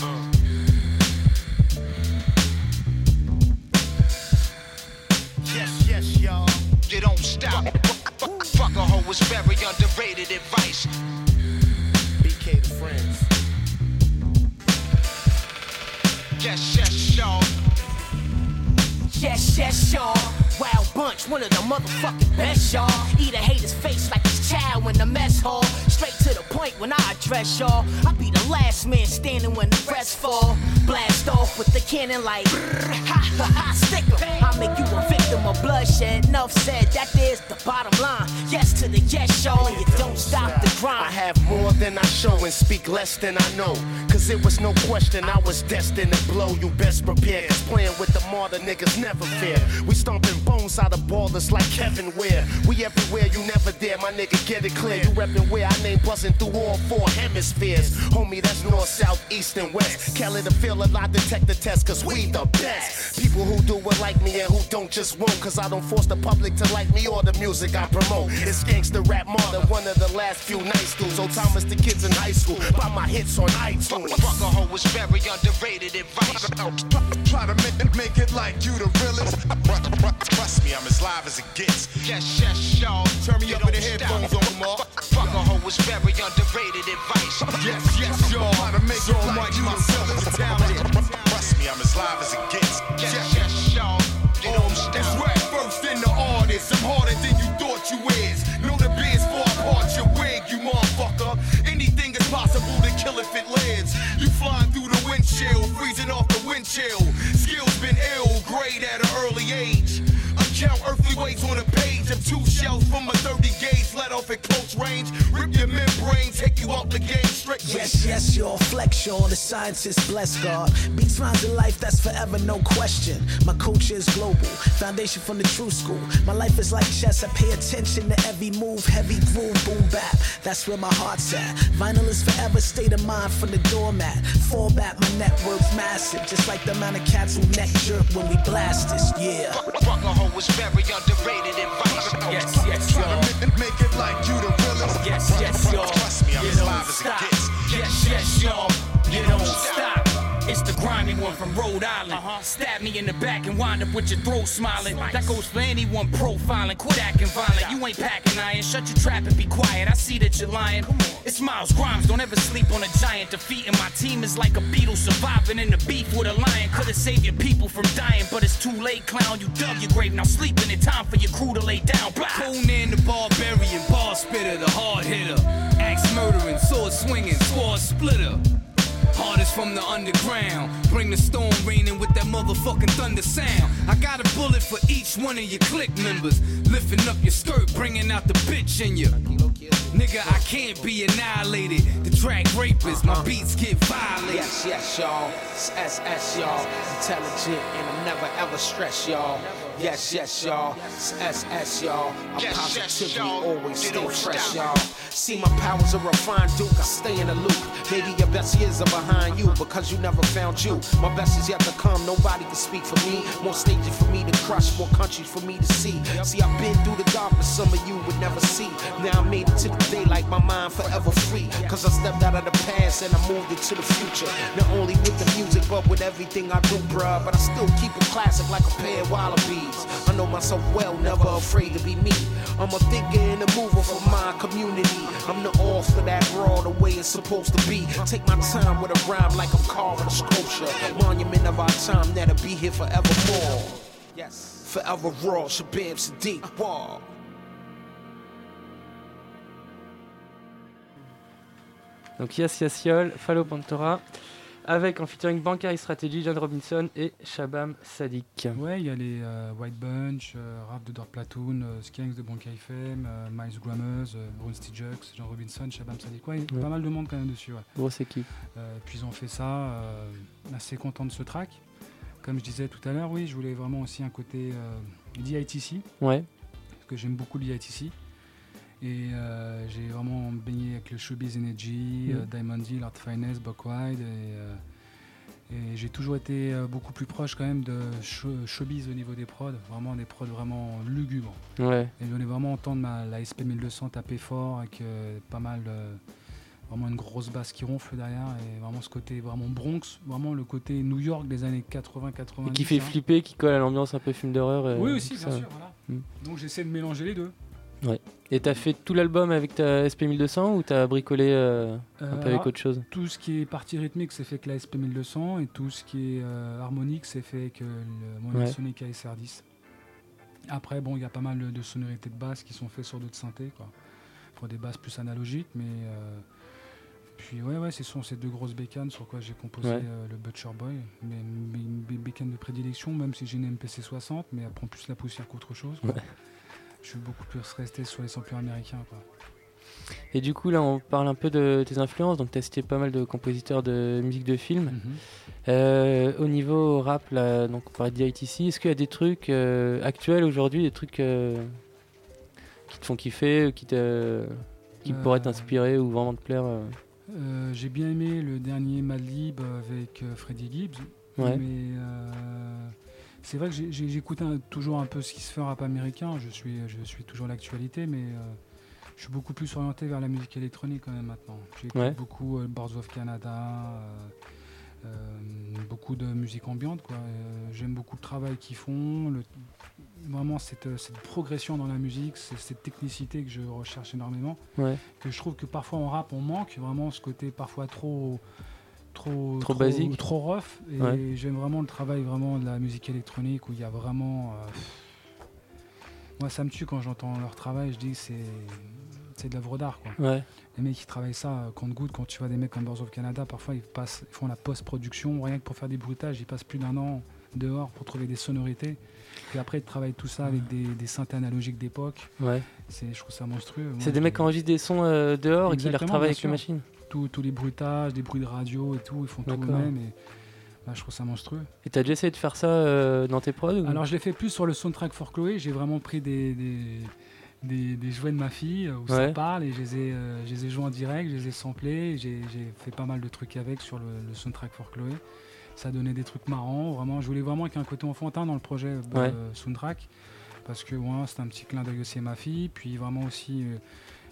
[SPEAKER 17] Yes, yes, y'all.
[SPEAKER 5] You don't stop. Fuck, a hoe is very underrated advice.
[SPEAKER 17] BK the friends.
[SPEAKER 5] Yes, yes, y'all.
[SPEAKER 4] Yes, yes, y'all. Wild bunch, one of the motherfucking best, y'all. Eat a hater's face like his child in the mess hall. Straight to the point when I address y'all. I be the last man standing when the rest fall. Blast off with the cannon like, ha ha ha, stick 'em. I make you a victim of bloodshed. Enough said, that is the bottom line. Yes to the yes, y'all, and you don't stop the
[SPEAKER 17] crime.
[SPEAKER 4] I
[SPEAKER 17] have more than I show and speak less than I know. Cause it was no question I was destined to blow. You best prepare. Cause playing with the martyr niggas never fair. We stomping bones out of ballers like Kevin Ware. We everywhere, you never dare. My nigga, get it clear. You reppin' where I name buzzing through all four hemispheres. Homie, that's north, south, east, and west. Kelly to feel a lot, detect the test. Cause we the best. People who do it like me and who don't just won't. Cause I don't force the public to like me or the music I promote. It's gangsta rap martyr, one of the last few night schools. Old Thomas, the kids in high school. Buy my hits on iTunes.
[SPEAKER 5] Fuck a hoe is very underrated advice.
[SPEAKER 21] Try to make, make it like you the realest. Trust me, I'm as live as it gets.
[SPEAKER 5] Yes, yes, y'all.
[SPEAKER 21] Turn me
[SPEAKER 5] You
[SPEAKER 21] up with the headphones
[SPEAKER 5] stop.
[SPEAKER 21] on, Mark.
[SPEAKER 5] Fuck a hoe is very underrated advice.
[SPEAKER 21] Yes, yes, y'all. Try to make it like you the realest. Trust me, I'm as live as it gets.
[SPEAKER 5] Yes, yes, y'all. You oh, don't
[SPEAKER 21] It's rap first in the artist. I'm harder than you thought you is. Know the biz for apart your wig, you motherfucker. Anything is possible to kill if it lives. You flying through the windshield, freezing off the wind chill. Skills been ill, grade at an early age. Account earthly weights on a page of two shells from a 30 gauge. Let off at close range. Rip your membrane, take you off the game strictly.
[SPEAKER 4] Yes, yes, y'all. Flex, y'all. The scientist, bless God. Beats rhymes in life, that's forever, no question. My culture is global. Foundation from the true school. My life is like chess. I pay attention to every move. Heavy groove, boom bap. That's where my heart's at. Vinyl is forever state of mind from the doormat. Fall back, my network's massive. Just like the amount of cats who neck jerk when we blast this. Yeah.
[SPEAKER 5] A hoe is very underrated advice.
[SPEAKER 17] Yes, yes,
[SPEAKER 21] Try to make, make it like you the realest.
[SPEAKER 17] Yes, yes, y'all.
[SPEAKER 21] Trust me, I'm
[SPEAKER 17] You
[SPEAKER 21] as live as it gets.
[SPEAKER 17] Yes, yes, y'all. You don't stop. It's the grimy one from Rhode Island. Uh-huh. Stab me in the back and wind up with your throat smiling. That goes for anyone profiling. Quit acting violent. You ain't packing iron. Shut your trap and be quiet. I see that you're lying. It's Miles Grimes. Don't ever sleep on a giant. defeat. And my team is like a beetle surviving in the beef with a lion. Could've saved your people from dying, but it's too late, clown. You dug your grave. Now sleep in. Time for your crew to lay down. Blah.
[SPEAKER 22] Conan the barbarian, ball spitter, the hard hitter. Axe murdering, sword swinging, sword splitter. Hardest from the underground. Bring the storm raining with that motherfucking thunder sound. I got a bullet for each one of your clique members. Lifting up your skirt, bringing out the bitch in you. Nigga, I can't be annihilated. The track rapist, my uh-huh. beats get violated.
[SPEAKER 16] Yes, yes, y'all. It's SS, y'all. Intelligent and I'm never ever stressed, y'all. Yes, yes, y'all. It's SS, y'all. I'm
[SPEAKER 5] Yes, yes, y'all.
[SPEAKER 16] always stay fresh,
[SPEAKER 5] stop.
[SPEAKER 16] y'all. See, my powers are refined, Duke. I stay in the loop. Maybe your best years are behind you because you never found you. My best is yet to come. Nobody can speak for me. More stages for me to crush, more countries for me to see. See, I've been through the darkness some of you would never see. Now I made it to the daylight, my mind forever free. Cause I stepped out of the past and I moved into the future. Not only with the music, but
[SPEAKER 23] with everything I do, bruh. But I still keep it classic like a pair of wallabies. I know myself well, never afraid to be me. I'm a thinker and a mover for my community. I'm the author that raw the way it's supposed to be. Take my time with a rhyme like I'm carving a sculpture. Monument of our time that'll be here forevermore. Yes. Forever raw, Shabam Sadiq Wall.
[SPEAKER 8] Donc Yas Yassiol, Fallo Pantora, avec en featuring Bankari Strategy, John Robinson et Shabam Sadik.
[SPEAKER 10] Ouais, il y a les euh, White Bunch, euh, Rap de Dark Platoon, euh, Skanks de Bankai FM, euh, Miles Grammers, euh, Brunty Jux, John Robinson, Shabam Sadik. Ouais, il y a
[SPEAKER 8] Ouais.
[SPEAKER 10] pas mal de monde quand même dessus. Ouais.
[SPEAKER 8] Grosse équipe.
[SPEAKER 10] Puis ils ont fait ça, assez content de ce track. Comme je disais tout à l'heure, oui, je voulais vraiment aussi un côté DITC.
[SPEAKER 8] Ouais.
[SPEAKER 10] Parce que j'aime beaucoup le DITC. Et euh, j'ai vraiment baigné avec le Showbiz Energy,
[SPEAKER 8] Mm.
[SPEAKER 10] euh, Diamond Deal, Art Finance, Buckwide. Et, euh, et j'ai toujours été beaucoup plus proche quand même de show- Showbiz au niveau des prods. Vraiment des prods vraiment lugubres.
[SPEAKER 8] Ouais.
[SPEAKER 10] Et je voulais vraiment entendre ma, la SP 1200 taper fort avec pas mal. vraiment une grosse basse qui ronfle derrière et vraiment ce côté vraiment Bronx, vraiment le côté New York des années 80-90.
[SPEAKER 8] Et qui fait
[SPEAKER 10] hein.
[SPEAKER 8] flipper, qui colle à l'ambiance un peu film d'horreur.
[SPEAKER 10] Oui aussi, bien
[SPEAKER 8] ça.
[SPEAKER 10] sûr. Voilà.
[SPEAKER 8] Mm.
[SPEAKER 10] Donc j'essaie de mélanger les deux.
[SPEAKER 8] Ouais. Et t'as fait tout l'album avec ta SP1200 ou t'as bricolé euh, un
[SPEAKER 10] Euh,
[SPEAKER 8] peu avec
[SPEAKER 10] alors,
[SPEAKER 8] autre chose?
[SPEAKER 10] Tout ce qui est partie rythmique, c'est fait avec la SP 1200 et tout ce qui est euh, harmonique, c'est fait avec euh, le mon
[SPEAKER 8] Ouais.
[SPEAKER 10] Sonic ASR10. Après, bon, il y a pas mal de, sonorités de basse qui sont faites sur d'autres synthés, quoi. Pour des basses plus analogiques, mais. euh, puis, ouais, ouais, ce sont ces deux grosses bécanes sur quoi j'ai composé
[SPEAKER 8] Ouais.
[SPEAKER 10] euh, le Butcher Boy. Mais, mais une bé- bécane de prédilection, même si j'ai une MPC 60, mais elle prend plus la poussière qu'autre chose. quoi.
[SPEAKER 8] Ouais.
[SPEAKER 10] Je suis beaucoup plus resté sur les sampleurs américains, quoi.
[SPEAKER 8] Et du coup, là, on parle un peu de tes influences. Donc, tu as cité pas mal de compositeurs de musique de film.
[SPEAKER 10] Mhm.
[SPEAKER 8] Euh, au niveau rap, là, donc on parlait DITC, est-ce qu'il y a des trucs euh, actuels aujourd'hui, des trucs euh, qui te font kiffer, qui, te, qui pourraient t'inspirer ou vraiment te plaire
[SPEAKER 10] j'ai bien aimé le dernier Madlib avec Freddie Gibbs.
[SPEAKER 8] Ouais.
[SPEAKER 10] Mais c'est vrai que j'écoute toujours un peu ce qui se fait en rap américain. Je suis, je suis toujours l'actualité, mais euh, je suis beaucoup plus orienté vers la musique électronique quand même maintenant. J'écoute
[SPEAKER 8] Ouais.
[SPEAKER 10] beaucoup euh, Boards of Canada, euh, beaucoup de musique ambiante. J'aime beaucoup le travail qu'ils font, le- vraiment cette, cette progression dans la musique, cette technicité que je recherche énormément.
[SPEAKER 8] Ouais.
[SPEAKER 10] Que je trouve que parfois en rap on manque vraiment ce côté parfois trop trop
[SPEAKER 8] Trop basique.
[SPEAKER 10] trop rough. Et
[SPEAKER 8] Ouais.
[SPEAKER 10] j'aime vraiment le travail vraiment de la musique électronique où il y a vraiment. euh, moi ça me tue quand j'entends leur travail. Je dis que c'est c'est de l'œuvre d'art quoi.
[SPEAKER 8] Ouais.
[SPEAKER 10] Les mecs qui travaillent ça euh, compte goutte quand tu vois des mecs comme Birds of Canada parfois ils passent ils font la post-production rien que pour faire des bruitages ils passent plus d'un an dehors pour trouver des sonorités puis après ils travaillent tout ça avec des, des synthés analogiques d'époque
[SPEAKER 8] Ouais.
[SPEAKER 10] c'est je trouve ça monstrueux
[SPEAKER 8] C'est des mecs qui enregistrent des sons euh, dehors et qui les retravaillent avec les machines.
[SPEAKER 10] Tous- tous les bruitages, des bruits de radio et tout, ils font tout eux-mêmes. Et bah, je trouve ça monstrueux.
[SPEAKER 8] Et t'as déjà essayé de faire ça euh, dans tes prods ou-
[SPEAKER 10] Alors je l'ai fait plus sur le soundtrack for Chloé. J'ai vraiment pris des, des, des- des jouets de ma fille euh, où ça parle et je les ai, euh, je les ai joués en direct, je les ai samplés. J'ai j'ai fait pas mal de trucs avec sur le, le soundtrack for Chloé. Ça donnait des trucs marrants. Vraiment, je voulais vraiment qu'il y ait un côté enfantin dans le projet euh,
[SPEAKER 8] Ouais.
[SPEAKER 10] soundtrack parce que ouais, c'est un petit clin d'œil aussi à ma fille. Puis vraiment aussi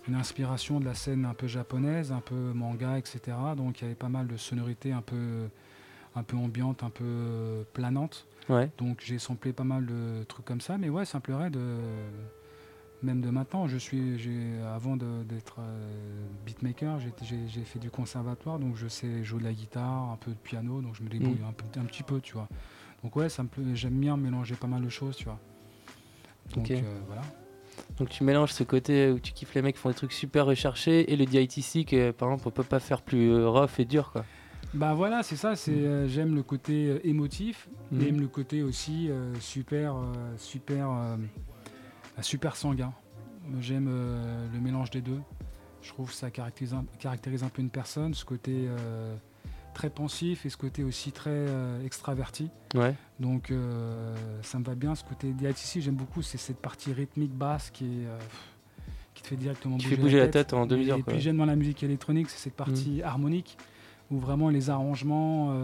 [SPEAKER 10] une inspiration de la scène un peu japonaise, un peu manga, etc. Donc il y avait pas mal de sonorités un peu, un peu ambiantes, un peu planantes.
[SPEAKER 8] Ouais.
[SPEAKER 10] Donc j'ai samplé pas mal de trucs comme ça, mais ouais, ça me plairait de même de maintenant. Je suis, j'ai avant d'être euh, beatmaker, j'ai- fait du conservatoire, donc je sais jouer de la guitare, un peu de piano, donc je me débrouille
[SPEAKER 8] Mm.
[SPEAKER 10] un, peu- un petit peu, tu vois. Donc ouais, ça me plaît- j'aime bien mélanger pas mal de choses, tu vois. Donc euh, voilà.
[SPEAKER 8] Donc tu mélanges ce côté où tu kiffes les mecs qui font des trucs super recherchés et le DITC que par exemple on peut pas faire plus euh, rough et dur quoi.
[SPEAKER 10] Bah voilà, c'est ça. C'est euh, j'aime le côté euh, émotif, et j'aime le côté aussi euh, super, euh, super, euh, super sanguin. J'aime euh, le mélange des deux. Je trouve que ça caractérise un, caractérise un peu une personne, ce côté euh, très pensif et ce côté aussi très euh, extraverti.
[SPEAKER 8] Ouais.
[SPEAKER 10] Donc euh, ça me va bien. Ce côté DITC, j'aime beaucoup. C'est cette partie rythmique basse qui est euh, qui te fait directement
[SPEAKER 8] Qui
[SPEAKER 10] bouger,
[SPEAKER 8] fait bouger la tête en demi-heure,
[SPEAKER 10] Et puis j'aime dans la musique électronique, c'est cette partie harmonique où vraiment les arrangements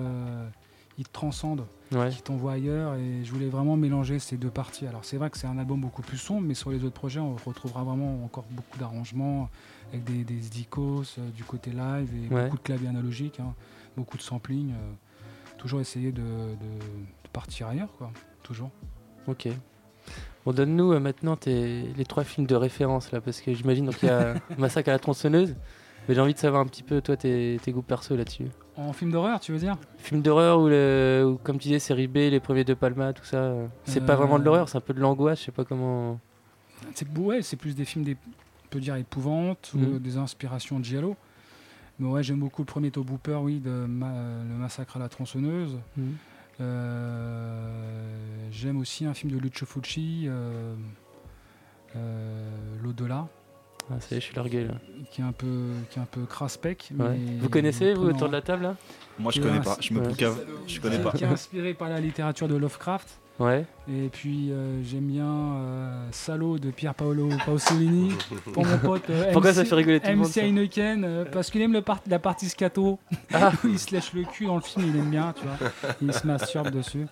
[SPEAKER 10] ils te transcendent,
[SPEAKER 8] Ouais.
[SPEAKER 10] qui t'envoient ailleurs. Et je voulais vraiment mélanger ces deux parties. Alors c'est vrai que c'est un album beaucoup plus sombre, mais sur les autres projets, on retrouvera vraiment encore beaucoup d'arrangements avec des, des dicos du côté live et
[SPEAKER 8] Ouais.
[SPEAKER 10] beaucoup de claviers analogiques, hein, beaucoup de sampling. euh. toujours essayer de, de- de partir ailleurs, quoi. Toujours.
[SPEAKER 8] Ok. Bon, donne-nous euh, maintenant tes, les trois films de référence là, parce que j'imagine donc il y a Massacre à la tronçonneuse, mais j'ai envie de savoir un petit peu toi tes, tes goûts perso là-dessus.
[SPEAKER 10] En film d'horreur, tu veux dire?
[SPEAKER 8] Film d'horreur ou, le, ou comme tu disais série B, les premiers de Palma, tout ça. euh, C'est pas vraiment de l'horreur, c'est un peu de l'angoisse, je sais pas comment.
[SPEAKER 10] C'est ouais, c'est plus des films, des, on peut dire épouvantes, ou
[SPEAKER 8] Mhm.
[SPEAKER 10] des inspirations de Giallo. Mais ouais, j'aime beaucoup le premier Top Hooper, oui, de Ma- Le Massacre à la tronçonneuse.
[SPEAKER 8] Mhm.
[SPEAKER 10] Euh, j'aime aussi un film de Lucio Fulci, euh, euh, L'au-delà.
[SPEAKER 8] Ah, ça y est, je suis largué là.
[SPEAKER 10] Qui est un peu, qui est un peu crasse-pec.
[SPEAKER 8] Ouais.
[SPEAKER 10] mais
[SPEAKER 8] Vous connaissez, vous,
[SPEAKER 10] prenant-
[SPEAKER 8] autour de la table là?
[SPEAKER 19] Moi, je connais pas. Je me
[SPEAKER 8] Ouais.
[SPEAKER 19] Je connais pas.
[SPEAKER 10] Qui est inspiré par la littérature de Lovecraft.
[SPEAKER 8] Ouais.
[SPEAKER 10] Et puis euh, j'aime bien euh, Salo de Pier Paolo Pasolini pour mon pote euh,
[SPEAKER 8] Pourquoi
[SPEAKER 10] MC
[SPEAKER 8] ça fait rigoler tout le monde,
[SPEAKER 10] Heineken euh, parce qu'il aime le la partie scato.
[SPEAKER 8] Ah.
[SPEAKER 10] il se lèche le cul dans le film, il aime bien, tu vois. Il se masturbe dessus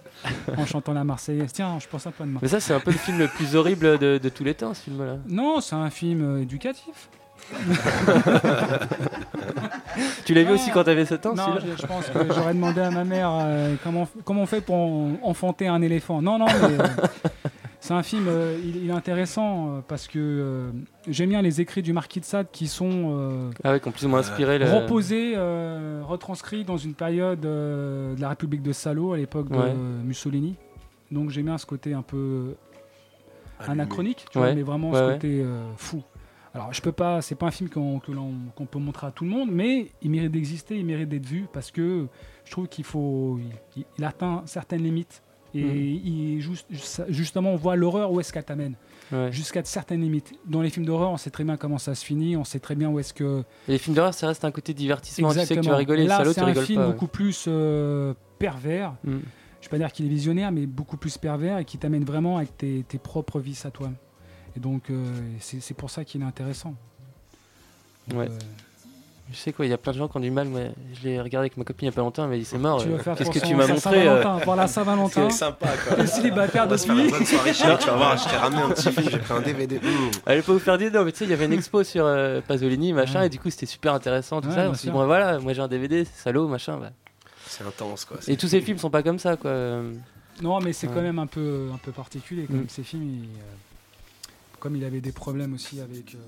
[SPEAKER 10] en chantant la Marseillaise. Tiens, je pense à toi de
[SPEAKER 8] Mais ça, c'est un peu le film le plus horrible de, de tous les temps, ce film-là.
[SPEAKER 10] Non, c'est un film éducatif.
[SPEAKER 8] Tu l'as vu aussi quand t'avais 7 ans,
[SPEAKER 10] Non,
[SPEAKER 8] celui-là
[SPEAKER 10] je, je pense que j'aurais demandé à ma mère euh, comment, comment on fait pour en- enfanter un éléphant. Non, non, mais euh, c'est un film, euh, il, il est intéressant parce que euh, j'aime bien les écrits du Marquis de Sade qui sont euh,
[SPEAKER 8] Ah ouais, qui ont plus ou moins inspiré le-
[SPEAKER 10] reposés, euh, retranscrits dans une période euh, de la République de Salo à l'époque de
[SPEAKER 8] Ouais.
[SPEAKER 10] Mussolini. Donc j'aime bien ce côté un peu
[SPEAKER 8] Allumé.
[SPEAKER 10] anachronique, tu vois, mais vraiment
[SPEAKER 8] Ouais,
[SPEAKER 10] ce
[SPEAKER 8] ouais.
[SPEAKER 10] côté euh, fou. Alors je peux pas, c'est pas un film qu'on peut montrer à tout le monde, mais il mérite d'exister, il mérite d'être vu parce que je trouve qu'il faut, il, il atteint certaines limites et
[SPEAKER 8] Mhm.
[SPEAKER 10] il juste, justement on voit l'horreur où est-ce qu'elle t'amène.
[SPEAKER 8] Ouais.
[SPEAKER 10] Jusqu'à certaines limites. Dans les films d'horreur, on sait très bien comment ça se finit, on sait très bien où est-ce que.
[SPEAKER 8] Et les films d'horreur, ça reste un côté divertissement. Tu sais que tu vas rigoler,
[SPEAKER 10] Là, c'est un film
[SPEAKER 8] pas. ouais.
[SPEAKER 10] beaucoup plus euh, pervers.
[SPEAKER 8] Mm.
[SPEAKER 10] Je ne vais pas dire qu'il est visionnaire, mais beaucoup plus pervers et qui t'amène vraiment avec tes, tes propres vices à toi. Et donc, euh, c'est pour ça qu'il est intéressant. Donc,
[SPEAKER 8] Ouais.
[SPEAKER 10] euh,
[SPEAKER 8] Je sais quoi, il y a plein de gens qui ont du mal. Moi, je l'ai regardé avec ma copine il y a pas longtemps, mais c'est mort.
[SPEAKER 10] Tu
[SPEAKER 8] euh,
[SPEAKER 10] vas faire
[SPEAKER 8] Qu'est-ce
[SPEAKER 10] pour
[SPEAKER 8] que tu m'as montré
[SPEAKER 10] Saint-Valentin, pour la Saint-Valentin.
[SPEAKER 20] C'est sympa quoi.
[SPEAKER 10] Le célibataire
[SPEAKER 20] bonne soirée chérie, tu vas voir, je t'ai ramené un petit film, j'ai pris un DVD. Mmh.
[SPEAKER 8] Allez pas vous faire dire non, mais tu sais, il y avait une expo sur euh, Pasolini, machin,
[SPEAKER 10] Ouais.
[SPEAKER 8] et du coup c'était super intéressant, tout
[SPEAKER 10] Ouais,
[SPEAKER 8] ça. On s'est dit, bon voilà, moi j'ai un DVD, c'est salaud, machin. bah.
[SPEAKER 20] C'est intense quoi.
[SPEAKER 8] Et tous ces films sont pas comme ça, quoi.
[SPEAKER 10] Non, mais c'est
[SPEAKER 8] Ouais.
[SPEAKER 10] quand même un peu, un peu particulier. Comme
[SPEAKER 8] Mm.
[SPEAKER 10] ces films, il, euh, comme il avait des problèmes aussi avec euh,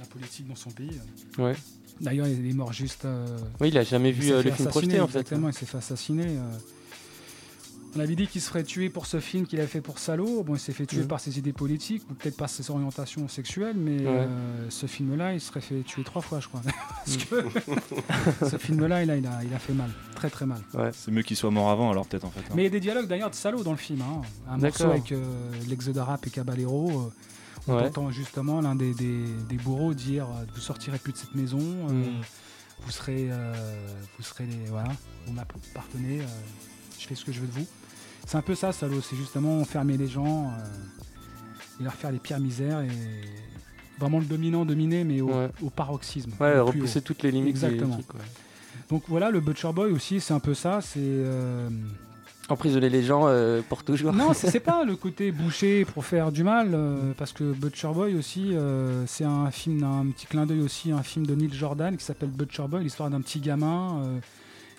[SPEAKER 10] la politique dans son pays.
[SPEAKER 8] Ouais.
[SPEAKER 10] D'ailleurs, il est mort juste. euh,
[SPEAKER 8] Oui, il a jamais vu,
[SPEAKER 10] s'est
[SPEAKER 8] euh,
[SPEAKER 10] fait
[SPEAKER 8] le film
[SPEAKER 10] assassiner,
[SPEAKER 8] projeté, en fait.
[SPEAKER 10] Exactement, il s'est fait assassiner. euh. On avait dit qu'il se ferait tuer pour ce film qu'il avait fait pour Salo. Bon, il s'est fait tuer
[SPEAKER 8] Mhm.
[SPEAKER 10] par ses idées politiques ou peut-être par ses orientations sexuelles, mais
[SPEAKER 8] Ouais.
[SPEAKER 10] euh, ce film-là, il serait fait tuer trois fois, je crois. Parce que ce film-là, il a, il, a, il a fait mal, très très mal.
[SPEAKER 19] C'est mieux qu'il soit mort avant, alors peut-être en fait. hein.
[SPEAKER 10] Mais il y a des dialogues d'ailleurs de Salo dans le film. hein. Un morceau
[SPEAKER 19] D'accord.
[SPEAKER 10] avec euh, l'exode arabe et Caballero. euh, on
[SPEAKER 19] Ouais.
[SPEAKER 10] entend justement l'un des, des- des bourreaux dire euh, Vous sortirez plus de cette maison, euh,
[SPEAKER 8] Mm.
[SPEAKER 10] vous serez. euh, vous serez les. Voilà, vous m'appartenez, euh, je fais ce que je veux de vous. C'est un peu ça, Salo. C'est justement enfermer les gens et leur faire les pires misères et. Vraiment le dominant dominé, mais au,
[SPEAKER 8] Ouais.
[SPEAKER 10] au paroxysme.
[SPEAKER 8] Ouais, repousser toutes les limites
[SPEAKER 10] Exactement. Donc voilà, le Butcher Boy aussi, c'est un peu ça. C'est.
[SPEAKER 8] Emprisonner les gens euh, pour toujours.
[SPEAKER 10] non, c'est pas le côté boucher pour faire du mal, euh, parce que Butcher Boy aussi, euh, c'est un film, un petit clin d'œil aussi, un film de Neil Jordan qui s'appelle Butcher Boy, l'histoire d'un petit gamin euh,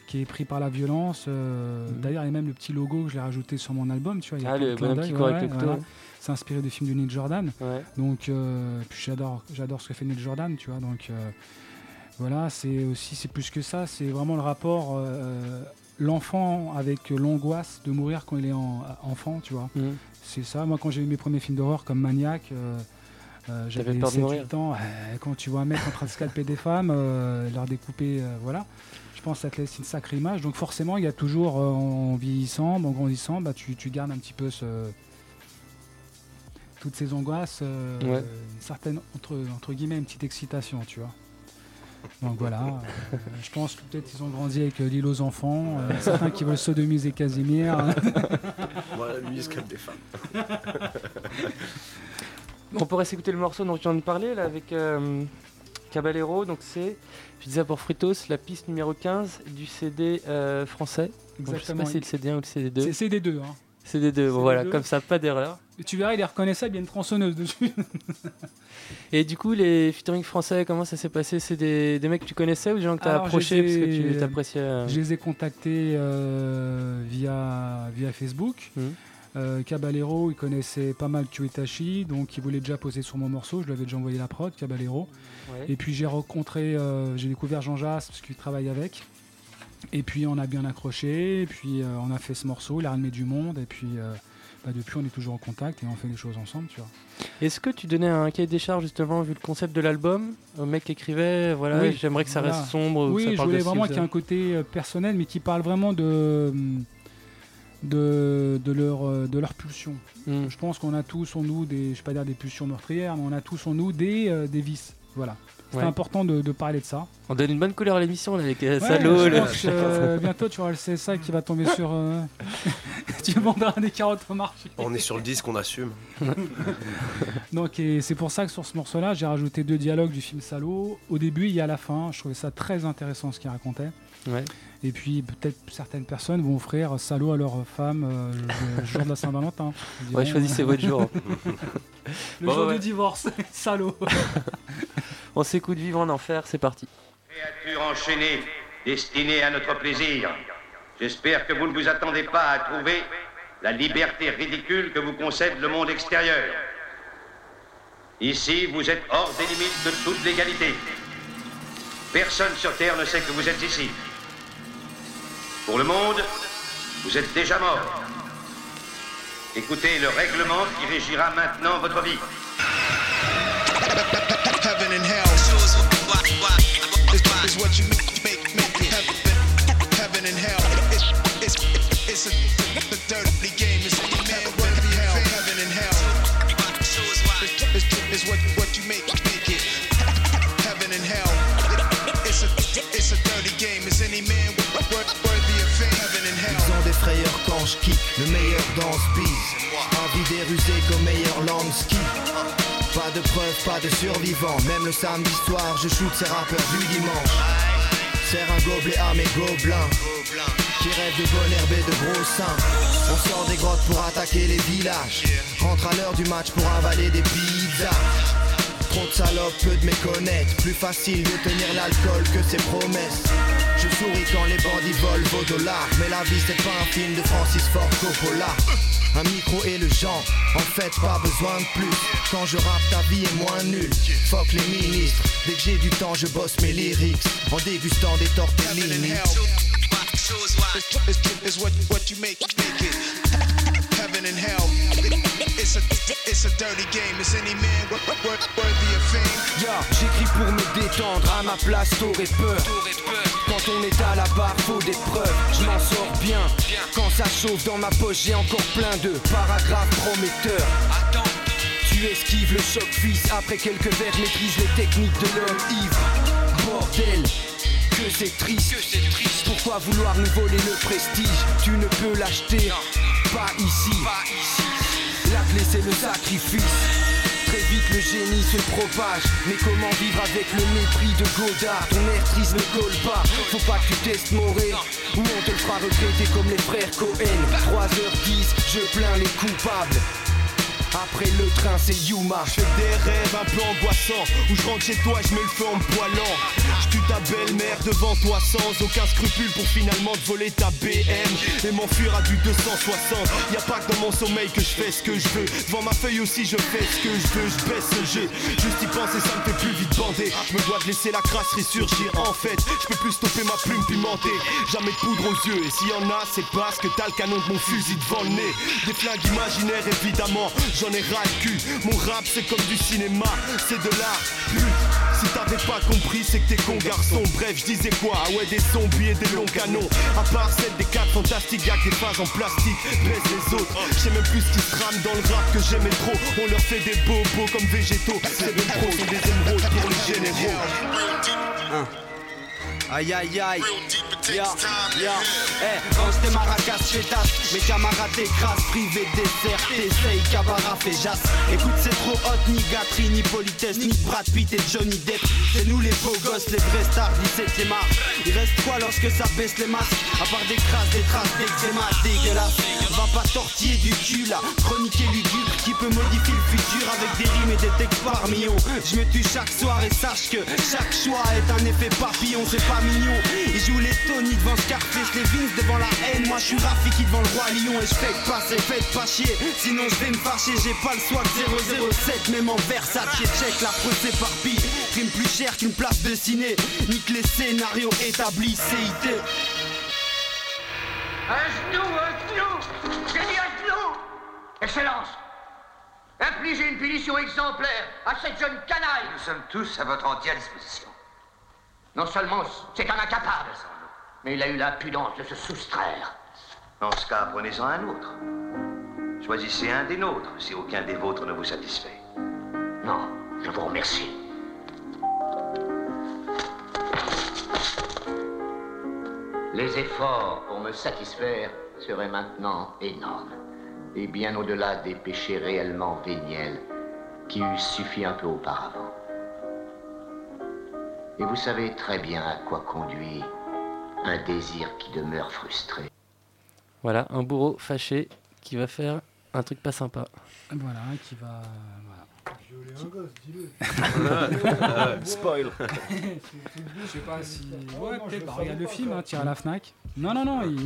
[SPEAKER 10] qui est pris par la violence. euh, D'ailleurs, il y a même le petit logo que je l'ai rajouté sur mon album, tu vois. il y a
[SPEAKER 8] Mhm. Ah, le bonhomme
[SPEAKER 10] d'œil,
[SPEAKER 8] qui court
[SPEAKER 10] ouais, voilà. C'est inspiré des films de Neil Jordan.
[SPEAKER 8] Ouais.
[SPEAKER 10] Donc, euh, puis j'adore, j'adore ce que fait Neil Jordan, tu vois. Donc, euh, voilà, c'est aussi, c'est plus que ça. C'est vraiment le rapport, l'enfant avec l'angoisse de mourir quand il est en- enfant, tu vois.
[SPEAKER 8] Mhm.
[SPEAKER 10] C'est ça. Moi, quand j'ai vu mes premiers films d'horreur comme Maniac, euh, euh, j'avais
[SPEAKER 8] peur de
[SPEAKER 10] 7,
[SPEAKER 8] mourir.
[SPEAKER 10] 8 ans. euh, quand tu vois un mec en train de scalper des femmes, euh, leur découper, voilà. Je pense que ça te laisse une sacrée image. Donc forcément, il y a toujours, en vieillissant, en grandissant, bah, tu, tu gardes un petit peu ce, toutes ces angoisses,
[SPEAKER 8] Ouais.
[SPEAKER 10] une certaine, entre, entre guillemets, une petite excitation, tu vois. Donc voilà, euh, je pense que peut-être ils ont grandi avec euh, l'île aux enfants, euh, certains qui veulent sodomiser Casimir.
[SPEAKER 20] Voilà, lui il se calme des femmes.
[SPEAKER 8] On pourrait s'écouter le morceau dont tu viens de parler là avec euh, Caballero. Donc c'est, je disais pour Fritos, la piste numéro 15 du CD euh, français. Donc, je sais pas
[SPEAKER 10] Exactement.
[SPEAKER 8] si c'est le CD1 ou le CD2.
[SPEAKER 10] C'est CD2. Hein.
[SPEAKER 8] CD2, bon, voilà,
[SPEAKER 10] CD2.
[SPEAKER 8] comme ça, pas d'erreur.
[SPEAKER 10] Tu verras, il est reconnaissable, il y a une tronçonneuse dessus.
[SPEAKER 8] Et du coup, les featuring français, comment ça s'est passé? C'est des, des mecs que tu connaissais ou des gens que tu as approchés parce que tu t'appréciais euh,
[SPEAKER 10] Je les ai contactés euh, via, via Facebook. Euh, Caballero, il connaissait pas mal Kyuetashi, donc il voulait déjà poser sur mon morceau. Je lui avais déjà envoyé la prod, Caballero.
[SPEAKER 8] Ouais.
[SPEAKER 10] Et puis j'ai rencontré, euh, j'ai découvert Jean Jas parce qu'il travaille avec. Et puis on a bien accroché, et puis on a fait ce morceau, il a ramené du monde, et puis bah, depuis on est toujours en contact et on fait des choses ensemble, tu vois.
[SPEAKER 8] Est-ce que tu donnais un cahier des charges justement vu le concept de l'album? Au mec qui écrivait voilà
[SPEAKER 10] Oui,
[SPEAKER 8] j'aimerais que ça
[SPEAKER 10] voilà.
[SPEAKER 8] reste sombre ou
[SPEAKER 10] Oui,
[SPEAKER 8] ça
[SPEAKER 10] je
[SPEAKER 8] parle
[SPEAKER 10] voulais
[SPEAKER 8] de
[SPEAKER 10] vraiment qu'il y ait un côté euh, personnel, mais qui parle vraiment de, de, de, leur, euh, de leur pulsion.
[SPEAKER 8] Hmm.
[SPEAKER 10] Je pense qu'on a tous en nous des, je vais pas dire des pulsions meurtrières, mais on a tous en nous des, euh, des vices. Voilà. C'est
[SPEAKER 8] Ouais.
[SPEAKER 10] important de, de parler de ça.
[SPEAKER 8] on donne une bonne couleur à l'émission avec euh,
[SPEAKER 10] Ouais, je
[SPEAKER 8] le-
[SPEAKER 10] euh, bientôt tu auras le CSA qui va tomber sur. euh, tu vendras des carottes au marché.
[SPEAKER 20] On est sur le disque, on assume.
[SPEAKER 10] Donc et c'est pour ça que sur ce morceau-là, j'ai rajouté deux dialogues du film Salaud. Au début et à la fin, je trouvais ça très intéressant ce qu'il racontait.
[SPEAKER 8] Ouais.
[SPEAKER 10] Et puis peut-être certaines personnes vont offrir Salaud à leur femme euh, le, jour de la Saint-Valentin.
[SPEAKER 8] Ouais, choisissez
[SPEAKER 10] euh,
[SPEAKER 8] votre jour.
[SPEAKER 10] le
[SPEAKER 8] Bon,
[SPEAKER 10] jour
[SPEAKER 8] ouais.
[SPEAKER 10] du divorce, Salaud.
[SPEAKER 8] On s'écoute vivre en enfer c'est parti
[SPEAKER 24] créature enchaînée, destinée à notre plaisir. J'espère que vous ne vous attendez pas à trouver la liberté ridicule que vous concède le monde extérieur. Ici, vous êtes hors des limites de toute légalité. Personne sur Terre ne sait que vous êtes ici. Pour le monde, vous êtes déjà mort. Écoutez le règlement qui régira maintenant votre vie.
[SPEAKER 25] What you make, make. Heaven, heaven and hell. It's, it's, it's a, a dirty game. It's any man worthy hell. Heaven and hell is what, what you make, make it. Heaven and hell. It's a, it's a dirty game. Is any man wor- wor- worthy of? Heaven and hell.
[SPEAKER 26] Quand je le meilleur dans ce. Envie des Pas de preuves, pas de survivants. Même le samedi soir, je shoot ces rappeurs du dimanche. Serre un gobelet à mes gobelins. Qui rêvent de bonne herbe de gros seins. On sort des grottes pour attaquer les villages. Rentre à l'heure du match pour avaler des pizzas. Trop de salopes, peu de méconnaître. Plus facile de tenir l'alcool que ses promesses. Je souris quand les bandits volent vos dollars. Mais la vie c'est pas un film de Francis Ford Coppola. Un micro et le genre, en fait pas besoin de plus. Quand je rappe, ta vie est moins nulle. Fuck les ministres, dès que j'ai du temps, je bosse mes lyrics. En dégustant des tortellini.
[SPEAKER 25] Heaven and hell. It's a it's a dirty game. Is any man wor- wor- worthy of fame?
[SPEAKER 26] Ya, j'écris pour me détendre, à ma place t'aurais peur. Quand on est à la barre, faut des preuves. Je m'en sors bien. Quand ça chauffe dans ma poche, j'ai encore plein de paragraphes prometteurs. Tu esquives le choc fils, après quelques verres, maîtrise les techniques de l'homme ivre. Bordel, que c'est triste. Pourquoi vouloir nous voler le prestige? Tu ne peux l'acheter, pas ici. Clé c'est le sacrifice. Très vite le génie se propage. Mais comment vivre avec le mépris de Godard? Ton air triste ne colle pas. Faut pas que tu testes Moré Ou on te le fera regretter comme les frères Cohen. 3h10, je plains les coupables Après le train c'est Yuma.
[SPEAKER 27] Je fais des rêves un peu angoissants. Où je rentre chez toi et je mets le feu en me poilant Je tue ta belle-mère devant toi sans aucun scrupule Pour finalement te voler ta BM Et m'enfuir à du 260 Y a pas que dans mon sommeil que je fais ce que je veux. Devant ma feuille aussi je fais ce que je veux. Je baisse ce jeu. Juste y penser ça me fait plus vite bander. Je me dois de laisser la crasse ressurgir. En fait je peux plus stopper ma plume pimentée. Jamais de poudre aux yeux. Et s'il y en a c'est parce que t'as le canon de mon fusil devant le nez. Des flingues imaginaires évidemment ai ras le cul. Mon rap c'est comme du cinéma C'est de l'art Si t'avais pas compris c'est que t'es con garçon. Bref je disais quoi? Ah ouais des zombies et des longs canons. À part celle des quatre fantastiques Y'a que des phases en plastique. Baisse les autres. Je sais même plus ce qui se trame dans le rap que j'aimais trop. On leur fait des bobos comme végétaux. C'est même trop des émeraudes pour les généraux
[SPEAKER 26] Aïe aïe aïe. Ya, ya. Eh, range tes maracas, fais tasse Mes camarades t'écrasent, privé de dessert T'essayes, cabara, fait jasse. Écoute c'est trop hot, ni gâterie, ni politesse Ni Brad Pitt et Johnny Depp. C'est nous les beaux gosses, les vrais stars 17 e art. Il reste quoi lorsque ça baisse les masques À part des crasses, des traces d'eczéma dégueulasse Va va pas tortiller du cul là. Chroniquer lugubre qui peut modifier le futur avec des rimes et des textes par millions. Je me tue chaque soir et sache que chaque choix est un effet papillon, c'est pas mignon. Ils jouent les Tony devant Scarface, les Vince devant la haine. Moi je suis Rafiki devant le roi lion et je fais que passer, faites pas chier. Sinon je vais me fâcher, j'ai pas le swag 007, même en Versace. Check la preuve s'éparpille. Rime plus cher qu'une place de ciné. Nique les scénarios établis, CIT.
[SPEAKER 24] Un genou, un genou J'ai dit un genou Excellence Infligez une punition exemplaire à cette jeune canaille Nous sommes tous à votre entière disposition. Non seulement c'est un incapable, mais il a eu l'impudence de se soustraire. Dans ce cas, prenez-en un autre. Choisissez un des nôtres si aucun des vôtres ne vous satisfait. Non, je vous remercie. Les efforts pour me satisfaire seraient maintenant énormes, et bien au-delà des péchés réellement véniels qui eussent suffi un peu auparavant. Et vous savez très bien à quoi conduit un désir qui demeure frustré.
[SPEAKER 8] Voilà, un bourreau fâché qui va faire un truc pas sympa.
[SPEAKER 10] Voilà, qui va. Voilà.
[SPEAKER 19] Spoil.
[SPEAKER 10] Je sais pas si. Ouais, peut-être. bah, regarde le film, hein, tire à la Fnac. Non, non, non. Il...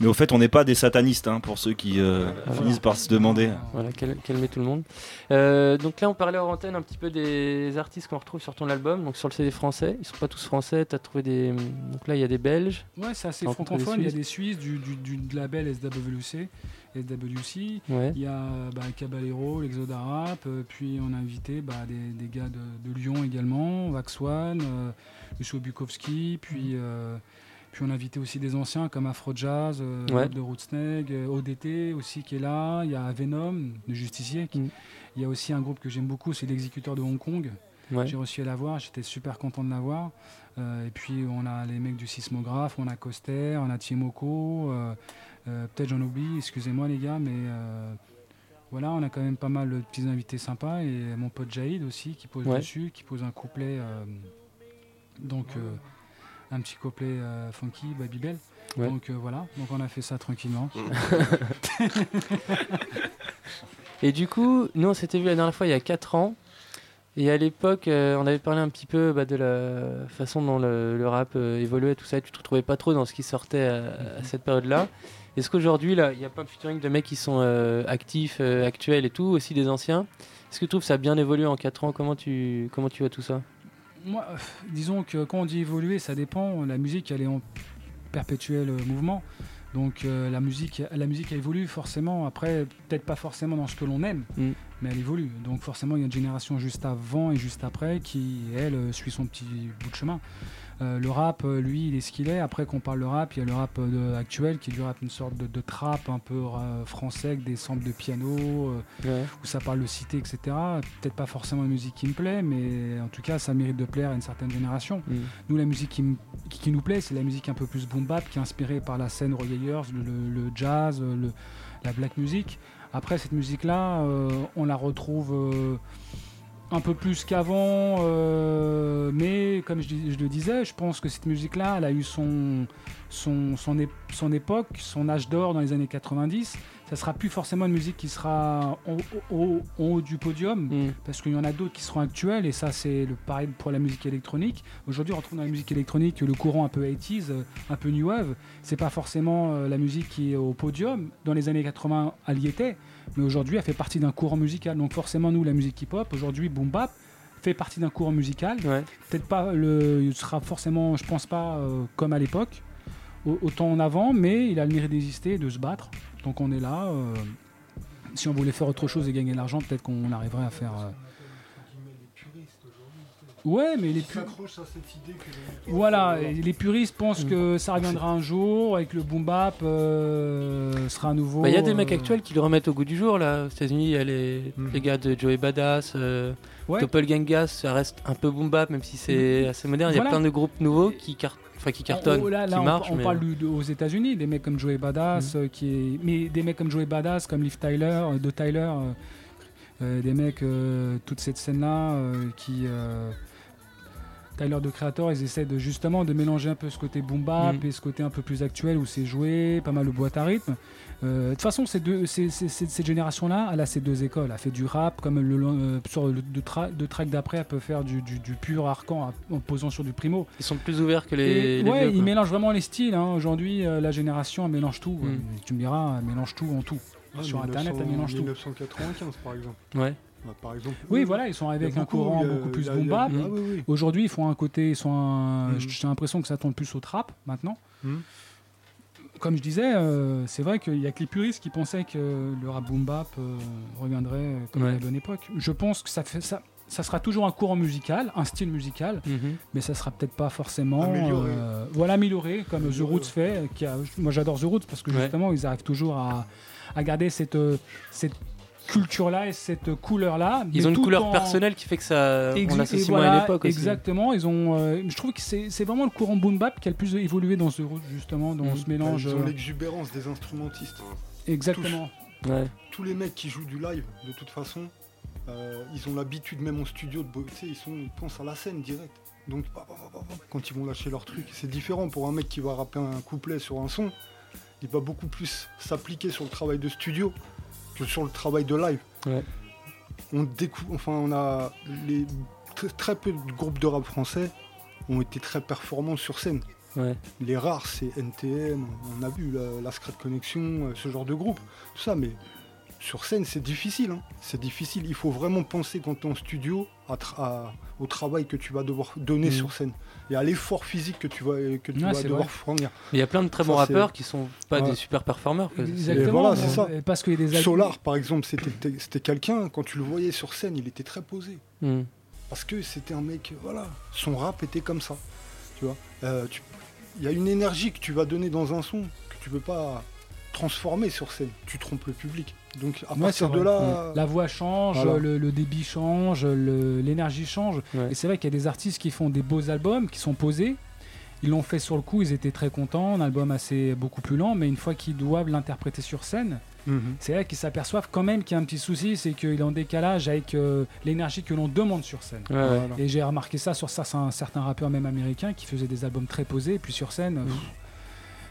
[SPEAKER 19] Mais au fait, on n'est pas des satanistes, hein, pour ceux qui euh, finissent par se demander.
[SPEAKER 8] Voilà, cal- calmer tout le monde. Euh, donc là, on parlait hors antenne un petit peu des artistes qu'on retrouve sur ton album. Donc sur le CD français, ils sont pas tous français. T'as trouvé des. Donc là, il y a des Belges.
[SPEAKER 10] Ouais, c'est assez francophone. Il y a des Suisses du, du, du- du label SWC, SWC.
[SPEAKER 8] Ouais.
[SPEAKER 10] Il y a bah, Caballero, l'Exoda Rap. euh, puis on a invité bah, des, des gars de, de Lyon également, One, euh, Lucio Bukowski. Puis, euh, puis on a invité aussi des anciens comme Afro Jazz, euh,
[SPEAKER 8] Ouais.
[SPEAKER 10] de Rootsneg, euh, ODT aussi qui est là. Il y a Venom, de Justicier. qui- Il y a aussi un groupe que j'aime beaucoup, c'est l'Exécuteur de Hong Kong.
[SPEAKER 8] Ouais.
[SPEAKER 10] J'ai réussi à l'avoir, j'étais super content de l'avoir. Euh, et puis on a les mecs du sismographe, on a Coster, on a Tiemoko, euh, peut-être j'en oublie, excusez-moi les gars, mais voilà, on a quand même pas mal de petits invités sympas. Et mon pote Jaïd aussi qui pose
[SPEAKER 8] Ouais.
[SPEAKER 10] dessus, qui pose un couplet, euh, donc euh, un petit couplet euh, funky, Babybel.
[SPEAKER 8] Ouais.
[SPEAKER 10] Donc euh, voilà, donc on a fait ça tranquillement.
[SPEAKER 8] Et du coup, nous, on s'était vu la dernière fois il y a 4 ans. Et à l'époque, euh, on avait parlé un petit peu bah, de la façon dont le, le rap euh, évoluait, tout ça. Et tu te retrouvais pas trop dans ce qui sortait à, à cette période-là. Est-ce qu'aujourd'hui, là, il y a plein de featuring de mecs qui sont euh, actifs, euh, actuels et tout, aussi des anciens? Est-ce que tu trouves que ça a bien évolué en 4 ans? Comment tu, comment tu vois tout ça?
[SPEAKER 10] Moi, euh, disons que quand on dit évoluer, ça dépend. La musique, elle est en perpétuel euh, mouvement. Donc euh, la musique, la musique elle évolue forcément. Après, peut-être pas forcément dans ce que l'on aime,
[SPEAKER 8] Mm.
[SPEAKER 10] mais elle évolue. Donc forcément, il y a une génération juste avant et juste après qui, elle, suit son petit bout de chemin. Euh, le rap, euh, lui, il est ce qu'il est. Après, qu'on parle de rap, il y a le rap euh, de- actuel qui est du rap, une sorte de, de trap un peu euh, français avec des samples de piano, euh,
[SPEAKER 8] Ouais.
[SPEAKER 10] où ça parle de cité, etc. Peut-être pas forcément une musique qui me plaît, mais en tout cas, ça mérite de plaire à une certaine génération.
[SPEAKER 8] Mm.
[SPEAKER 10] Nous, la musique qui, m- qui- qui nous plaît, c'est la musique un peu plus boom bap, qui est inspirée par la scène royayers, le, le- le jazz, le- la black music. Après, cette musique-là, on la retrouve un peu plus qu'avant, euh, mais comme je, le disais, je pense que cette musique-là, elle a eu son époque, son âge d'or dans les années 90. Ça sera plus forcément une musique qui sera en, au- en haut du podium, parce qu'il y en a d'autres qui seront actuelles, et ça c'est le pareil pour la musique électronique. Aujourd'hui, on retrouve dans la musique électronique le courant un peu 80s, euh, un peu new wave. C'est pas forcément euh, la musique qui est au podium. Dans les années 80, elle y était, mais aujourd'hui, elle fait partie d'un courant musical. Donc forcément, nous, la musique hip-hop, aujourd'hui, boom bap, fait partie d'un courant musical. Peut-être pas, le, il sera forcément, je pense pas, euh, comme à l'époque, au- autant en avant, mais il a le mérite d'exister et de se battre. Donc on est là. euh, si on voulait faire autre chose et gagner de l'argent, peut-être qu'on arriverait à faire. euh, Ouais, mais les pu-
[SPEAKER 28] s'accrochent à cette idée que les-
[SPEAKER 10] Voilà, les puristes pensent que ça reviendra un jour et que le boom bap euh, sera à nouveau.
[SPEAKER 8] Bah, Il y a des
[SPEAKER 10] euh,
[SPEAKER 8] mecs actuels qui le remettent au goût du jour là. Aux États-Unis, il y a les, les gars de Joey Badass, euh,
[SPEAKER 10] Ouais.
[SPEAKER 8] Doppelgangas, ça reste un peu boom bap même si c'est assez moderne. Il y a plein de groupes nouveaux qui, car- enfin, qui cartonnent,
[SPEAKER 10] Oh, là, là,
[SPEAKER 8] qui
[SPEAKER 10] on, on
[SPEAKER 8] mais-
[SPEAKER 10] parle du- aux États-Unis, des mecs comme Joey Badass, euh, qui est, mais des mecs comme Joey Badass, comme Liv Tyler, euh, de Tyler, euh, des mecs, euh, toute cette scène-là, euh, qui, Tyler de Creator, ils essaient de justement de mélanger un peu ce côté boom bap
[SPEAKER 8] Mm.
[SPEAKER 10] et ce côté un peu plus actuel où c'est joué, pas mal de boîte à rythme. Euh, De toute façon, ces deux, ces- ces- ces- cette génération-là, elle a ces deux écoles. Elle fait du rap, comme le, euh, sur le de, tra- de track d'après, elle peut faire du, du, du pur arcan en posant sur du primo.
[SPEAKER 8] Ils sont plus ouverts que les.
[SPEAKER 10] Et
[SPEAKER 8] les
[SPEAKER 10] ouais,
[SPEAKER 8] vieux,
[SPEAKER 10] ils mélangent vraiment les styles. hein. Aujourd'hui, euh, la génération, elle mélange tout.
[SPEAKER 8] Mm.
[SPEAKER 10] Euh, Tu me diras, elle mélange tout en tout.
[SPEAKER 28] Ah,
[SPEAKER 10] Sur
[SPEAKER 28] 1900
[SPEAKER 10] Internet, elle mélange tout.
[SPEAKER 28] 1995 par exemple.
[SPEAKER 8] Ouais.
[SPEAKER 28] Bah, par exemple.
[SPEAKER 10] Oui, voilà, ils sont arrivés avec un courant
[SPEAKER 28] a-
[SPEAKER 10] beaucoup plus boom bap.
[SPEAKER 28] Ah oui, oui.
[SPEAKER 10] Aujourd'hui, ils font un côté, ils sont un-
[SPEAKER 28] Mhm.
[SPEAKER 10] j'ai l'impression que ça tourne plus au trap maintenant.
[SPEAKER 28] Mhm.
[SPEAKER 10] Comme je disais, euh, c'est vrai qu'il y a que les puristes qui pensaient que le rap boom bap euh, reviendrait comme à la bonne époque. Je pense que ça fait ça. Ça sera toujours un courant musical, un style musical,
[SPEAKER 8] Mhm.
[SPEAKER 10] mais ça sera peut-être pas forcément
[SPEAKER 28] Amélioré.
[SPEAKER 10] euh, voilà amélioré comme The Roots fait. Qui a, moi j'adore The Roots parce que
[SPEAKER 8] Ouais.
[SPEAKER 10] justement ils arrivent toujours à, à garder cette cette culture là et cette couleur là.
[SPEAKER 8] Ils ont une couleur personnelle qui fait que ça. On l'associe moins à l'époque aussi.
[SPEAKER 10] Exactement, ils ont. euh, je trouve que c'est c'est vraiment le courant boom bap qui a le plus évolué dans ce justement dans
[SPEAKER 8] Mm.
[SPEAKER 10] ce mélange.
[SPEAKER 28] Ils ont
[SPEAKER 10] euh,
[SPEAKER 28] l'exubérance des instrumentistes.
[SPEAKER 10] exactement.
[SPEAKER 8] Ouais.
[SPEAKER 28] Tous les mecs qui jouent du live, de toute façon, euh, ils ont l'habitude même en studio de bo- tu sais, ils, sont, ils pensent à la scène direct. Donc bah, bah, bah, quand ils vont lâcher leur truc, c'est différent pour un mec qui va rapper un couplet sur un son, il va beaucoup plus s'appliquer sur le travail de studio que sur le travail de live.
[SPEAKER 8] Ouais.
[SPEAKER 28] On décou- enfin on a les très, peu de groupes de rap français ont été très performants sur scène.
[SPEAKER 8] Ouais.
[SPEAKER 28] Les rares, c'est NTM, on a vu la, la Secret Connection, euh, ce genre de groupe, tout ça, mais sur scène, c'est difficile. hein. C'est difficile. Il faut vraiment penser quand tu es en studio à tra- à- au travail que tu vas devoir donner
[SPEAKER 8] Mhm.
[SPEAKER 28] sur scène et à l'effort physique que tu vas, que tu
[SPEAKER 10] Ouais,
[SPEAKER 28] vas
[SPEAKER 10] c'est
[SPEAKER 28] devoir
[SPEAKER 10] vrai.
[SPEAKER 28] fournir.
[SPEAKER 8] Il y a plein de très bons rappeurs qui sont pas
[SPEAKER 28] Ouais.
[SPEAKER 8] des super performeurs.
[SPEAKER 10] Exactement.
[SPEAKER 28] Voilà, c'est ça.
[SPEAKER 10] Parce qu'il y a des
[SPEAKER 28] Solar, par exemple, c'était quelqu'un, quand tu le voyais sur scène, il était très posé.
[SPEAKER 8] Mm.
[SPEAKER 28] Parce que c'était un mec, voilà, son rap était comme ça. Tu vois, Euh, il y a une énergie que tu vas donner dans un son que tu peux pas transformer sur scène. Tu trompes le public. Donc à
[SPEAKER 10] Ouais,
[SPEAKER 28] partir de là,
[SPEAKER 10] la voix change,
[SPEAKER 28] Voilà.
[SPEAKER 10] le, le débit change, l'énergie change.
[SPEAKER 8] Ouais.
[SPEAKER 10] Et c'est vrai qu'il y a des artistes qui font des beaux albums, qui sont posés. Ils l'ont fait sur le coup, ils étaient très contents, un album assez beaucoup plus lent, mais une fois qu'ils doivent l'interpréter sur scène,
[SPEAKER 28] Mhm.
[SPEAKER 10] c'est vrai qu'ils s'aperçoivent quand même qu'il y a un petit souci, c'est qu'il est en décalage avec euh, l'énergie que l'on demande sur scène.
[SPEAKER 8] Ouais, ouais.
[SPEAKER 28] Voilà.
[SPEAKER 10] Et j'ai remarqué ça sur certains, certains rappeurs même américains qui faisaient des albums très posés, et puis sur scène, pff,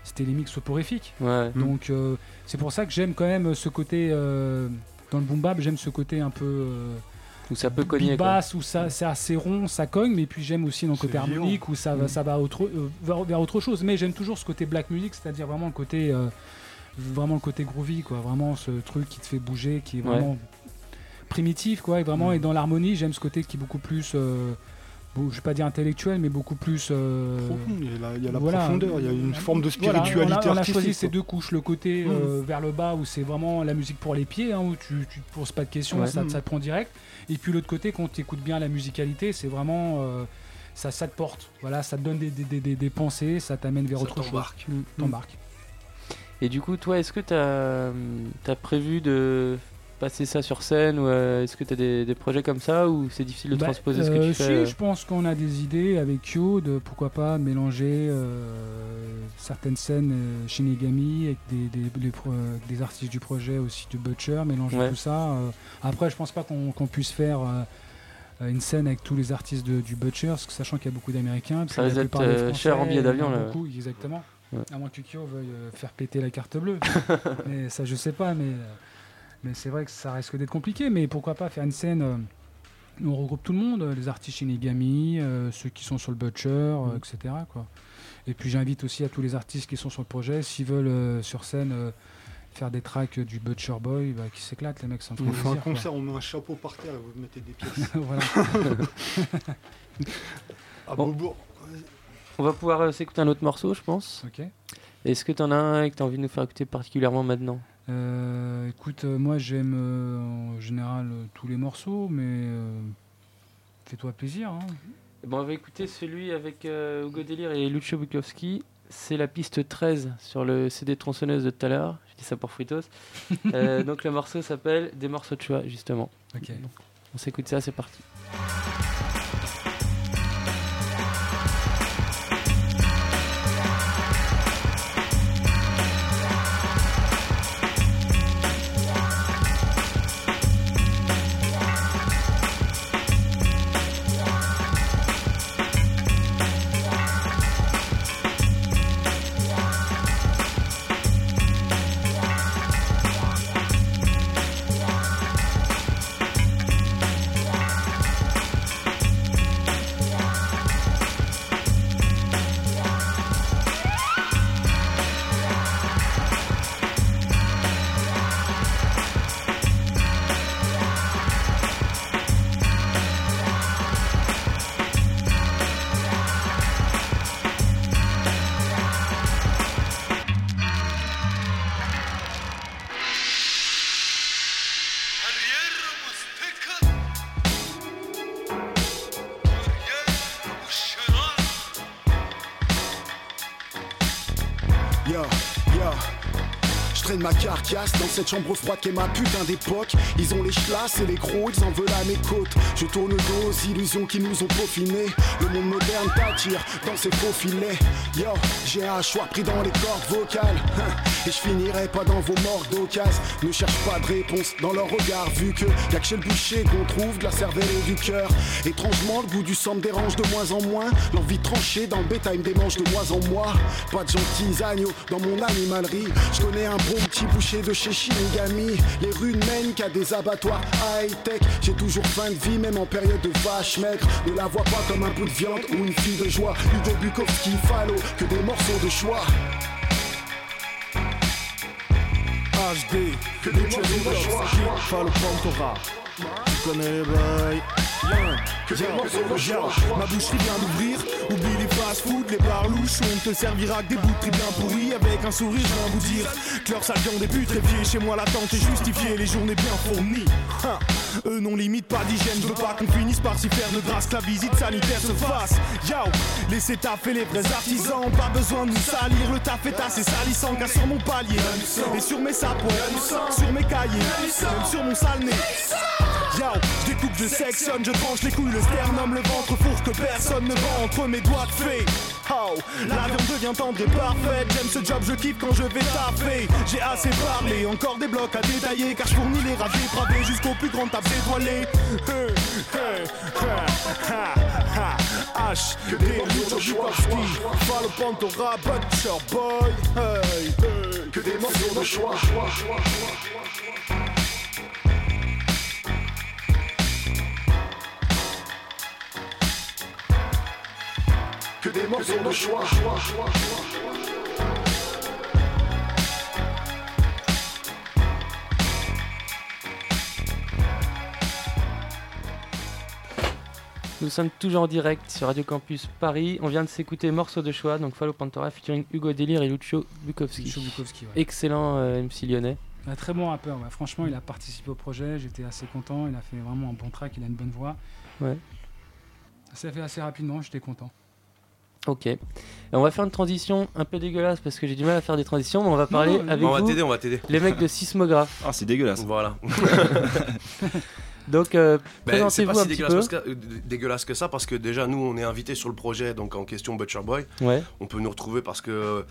[SPEAKER 10] c'était limite soporifique.
[SPEAKER 8] Ouais.
[SPEAKER 10] Donc euh, c'est pour ça que j'aime quand même ce côté euh, dans le boom bap, j'aime ce côté un peu euh,
[SPEAKER 8] Où ça peut cogner.
[SPEAKER 10] basse où ça c'est assez rond, ça cogne, mais puis j'aime aussi dans le côté harmonique où ça va
[SPEAKER 8] Mm.
[SPEAKER 10] ça va autre, euh, vers, vers autre chose. Mais j'aime toujours ce côté black music, c'est-à-dire vraiment le côté euh, vraiment le côté groovy quoi, vraiment ce truc qui te fait bouger, qui est
[SPEAKER 8] Ouais.
[SPEAKER 10] vraiment primitif quoi, et vraiment
[SPEAKER 28] Mm.
[SPEAKER 10] et dans l'harmonie j'aime ce côté qui est beaucoup plus euh, bon, je vais pas dire intellectuel, mais beaucoup plus euh,
[SPEAKER 28] profond, il y a la, il y a la
[SPEAKER 10] voilà.
[SPEAKER 28] profondeur, il y a une forme de
[SPEAKER 10] Voilà,
[SPEAKER 28] spiritualité
[SPEAKER 10] on a, on a
[SPEAKER 28] artistique.
[SPEAKER 10] choisi ces deux couches, le côté
[SPEAKER 28] Mm.
[SPEAKER 10] euh, vers le bas où c'est vraiment la musique pour les pieds, hein, où tu, tu te poses pas de questions,
[SPEAKER 8] Ouais.
[SPEAKER 10] ça, ça te prend direct. Et puis l'autre côté, quand tu écoutes bien la musicalité, c'est vraiment euh, ça, ça te porte. Voilà, ça te donne des, des, des- des pensées, ça t'amène vers
[SPEAKER 20] Ça
[SPEAKER 10] autre chose.
[SPEAKER 20] t'embarque.
[SPEAKER 10] Mm, T'embarques.
[SPEAKER 8] Et du coup, toi, est-ce que tu as, prévu de passer ça sur scène ou euh, est-ce que tu as des, des projets comme ça ou c'est difficile de
[SPEAKER 10] Bah,
[SPEAKER 8] transposer ce que
[SPEAKER 10] euh,
[SPEAKER 8] tu
[SPEAKER 10] si,
[SPEAKER 8] fais euh
[SPEAKER 10] je pense qu'on a des idées avec Yo de pourquoi pas mélanger euh, certaines scènes euh, Shinigami avec des, des, les pro- euh, des artistes du projet aussi du Butcher, mélanger
[SPEAKER 8] Ouais.
[SPEAKER 10] tout ça. euh. Après, je pense pas qu'on puisse faire euh, une scène avec tous les artistes de- du Butcher, sachant qu'il y a beaucoup d'Américains.
[SPEAKER 8] Ça risque d'être, euh, cher en
[SPEAKER 10] a
[SPEAKER 8] d'avion,
[SPEAKER 10] beaucoup, exactement.
[SPEAKER 8] Ouais.
[SPEAKER 10] À moins que Kyo veuille euh, faire péter la carte bleue. mais ça, je sais pas, mais, euh, mais c'est vrai que ça risque d'être compliqué. Mais pourquoi pas faire une scène euh, où on regroupe tout le monde, euh, les artistes Shinigami, euh, ceux qui sont sur le Butcher, euh,
[SPEAKER 8] Mm.
[SPEAKER 10] etc. Quoi. Et puis j'invite aussi à tous les artistes qui sont sur le projet, s'ils veulent euh, sur scène euh, faire des tracks du Butcher Boy, bah, qui s'éclatent, les mecs, sans
[SPEAKER 28] On fait un concert, on met un chapeau par terre et vous mettez des pièces.
[SPEAKER 10] voilà.
[SPEAKER 28] à
[SPEAKER 8] Bon.
[SPEAKER 28] Beaubourg.
[SPEAKER 8] On va pouvoir euh, s'écouter un autre morceau, je pense.
[SPEAKER 10] Ok.
[SPEAKER 8] Est-ce que tu en as un que tu as envie de nous faire écouter particulièrement maintenant?
[SPEAKER 10] Euh, écoute, euh, moi j'aime euh, en général euh, tous les morceaux, mais fais-toi plaisir. hein.
[SPEAKER 8] Ben, On va écouter celui avec Hugo Delir et Lucio Bukowski. C'est la piste 13 sur le CD tronçonneuse de tout à l'heure. Je dis ça pour Fritos. Donc le morceau s'appelle Des morceaux de choix, justement.
[SPEAKER 10] Ok.
[SPEAKER 8] Donc, on s'écoute ça, c'est parti.
[SPEAKER 29] Cette chambre froide qui est ma putain d'époque. Ils ont les chlasses et les gros, ils en veulent à mes côtes. Je tourne le dos aux illusions qui nous ont peaufinés. Le monde moderne t'attire dans ses faux filets. Yo, j'ai un choix pris dans les cordes vocales. Hein, Et je finirai pas dans vos morts d'occasion. Ne cherche pas de réponse dans leur regard, vu que y'a que chez le boucher qu'on trouve de la cervelle et du cœur. Étrangement, le goût du sang me dérange de moins en moins. L'envie de trancher dans le bétail me démange de mois en mois. Pas de gentils agneaux dans mon animalerie. Je connais un bon petit boucher de chez Shinigami. Les rues ne mènent qu'à des abattoirs high-tech. J'ai toujours faim de vie, même en période de vache maigre. Ne la vois pas comme un bout de viande ou une fille de joie. Hugo Bukowski, Fallo, que des morceaux de choix.
[SPEAKER 27] HD, que des morceaux de choix. Pas le Pantora. Tu connais les bails.
[SPEAKER 29] Que des morceaux de choix.
[SPEAKER 27] Ma boucherie vient d'ouvrir. Oublie les fast-food, les bars louches. On te servira que des bouts de bien pourris. Avec un sourire, je viens vous dire que leur sale viande est putréfiée. Chez moi, l'attente est justifiée. Les journées bien fournies. Eux n'ont limite pas d'hygiène. Je veux pas qu'on finisse par s'y faire de grâce. Que la visite sanitaire se fasse. Yo, laissez taffer les vrais artisans. Pas besoin de nous salir. Le taf est assez salissant. Car sur mon palier, et sur mes sapots, sur mes cahiers, même sur mon sale nez. Je découpe, je sectionne, je tranche les couilles, le sternum, le ventre, fourche que personne ne vend entre mes doigts de fée. Oh, la viande devient tendre et parfaite. J'aime ce job, je kiffe quand je vais taper. J'ai assez parlé, encore des blocs à détailler, car je fournis les rats dépravés jusqu'au plus grand tape étoilé. Hey, hey, ha, ha, ha. H,
[SPEAKER 29] Que des morceaux de choix.
[SPEAKER 27] Pas le Butcher Boy.
[SPEAKER 29] Que des morceaux de choix. Que des morceaux de choix.
[SPEAKER 8] Nous sommes toujours en direct sur Radio Campus Paris. On vient de s'écouter Morceau de choix, donc Fallo Pantora featuring Hugo Délire et Lucio Bukowski.
[SPEAKER 10] Lucio Bukowski, ouais.
[SPEAKER 8] Excellent euh, MC lyonnais.
[SPEAKER 10] Un très bon rappeur, ouais. franchement, il a participé au projet, j'étais assez content, il a fait vraiment un bon track, il a une bonne voix.
[SPEAKER 8] Ouais.
[SPEAKER 10] Ça fait assez rapidement, j'étais content.
[SPEAKER 8] Ok. Et on va faire une transition un peu dégueulasse parce que j'ai du mal à faire des transitions, mais on va parler
[SPEAKER 20] non,
[SPEAKER 8] avec
[SPEAKER 20] on va
[SPEAKER 8] vous,
[SPEAKER 20] on va t'aider.
[SPEAKER 8] les mecs de Sismographe.
[SPEAKER 19] Ah, c'est dégueulasse.
[SPEAKER 20] Voilà.
[SPEAKER 8] Donc, euh,
[SPEAKER 20] Ben, c'est
[SPEAKER 8] présentez-vous
[SPEAKER 20] pas
[SPEAKER 8] un
[SPEAKER 20] si
[SPEAKER 8] petit
[SPEAKER 20] dégueulasse,
[SPEAKER 8] peu.
[SPEAKER 20] parce que, euh, dégueulasse que ça parce que déjà nous on est invités sur le projet donc en question Butcher Boy.
[SPEAKER 8] Ouais.
[SPEAKER 20] On peut nous retrouver parce que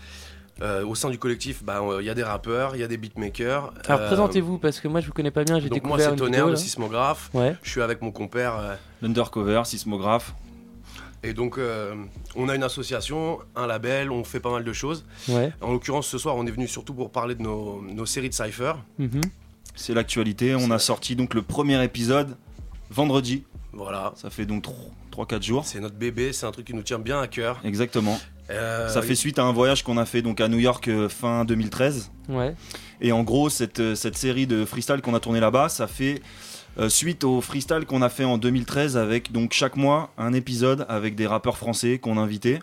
[SPEAKER 20] euh, au sein du collectif, bah, euh, il y a des rappeurs, il y a des beatmakers.
[SPEAKER 8] Alors
[SPEAKER 20] euh,
[SPEAKER 8] présentez-vous parce que moi je vous connais pas bien, j'ai
[SPEAKER 20] Donc moi
[SPEAKER 8] découvert
[SPEAKER 20] c'est Tonnerre,
[SPEAKER 8] vidéo,
[SPEAKER 20] le sismographe.
[SPEAKER 8] Ouais.
[SPEAKER 20] Je suis avec mon compère. euh,
[SPEAKER 19] L'undercover, sismographe.
[SPEAKER 20] Et donc, euh, on a une association, un label, on fait pas mal de choses.
[SPEAKER 8] Ouais.
[SPEAKER 20] En l'occurrence, ce soir, on est venu surtout pour parler de nos, nos séries de cypher.
[SPEAKER 8] Mhm.
[SPEAKER 19] C'est l'actualité. On a sorti donc le premier épisode vendredi.
[SPEAKER 20] Voilà.
[SPEAKER 19] Ça fait donc 3-4 jours.
[SPEAKER 20] C'est notre bébé, c'est un truc qui nous tient bien à cœur.
[SPEAKER 19] Exactement.
[SPEAKER 20] Euh,
[SPEAKER 19] Ça fait suite à un voyage qu'on a fait donc à New York euh, fin 2013.
[SPEAKER 8] Ouais.
[SPEAKER 19] Et en gros, cette, cette série de freestyle qu'on a tourné là-bas, ça fait euh, suite au freestyle qu'on a fait en 2013 avec donc chaque mois un épisode avec des rappeurs français qu'on invitait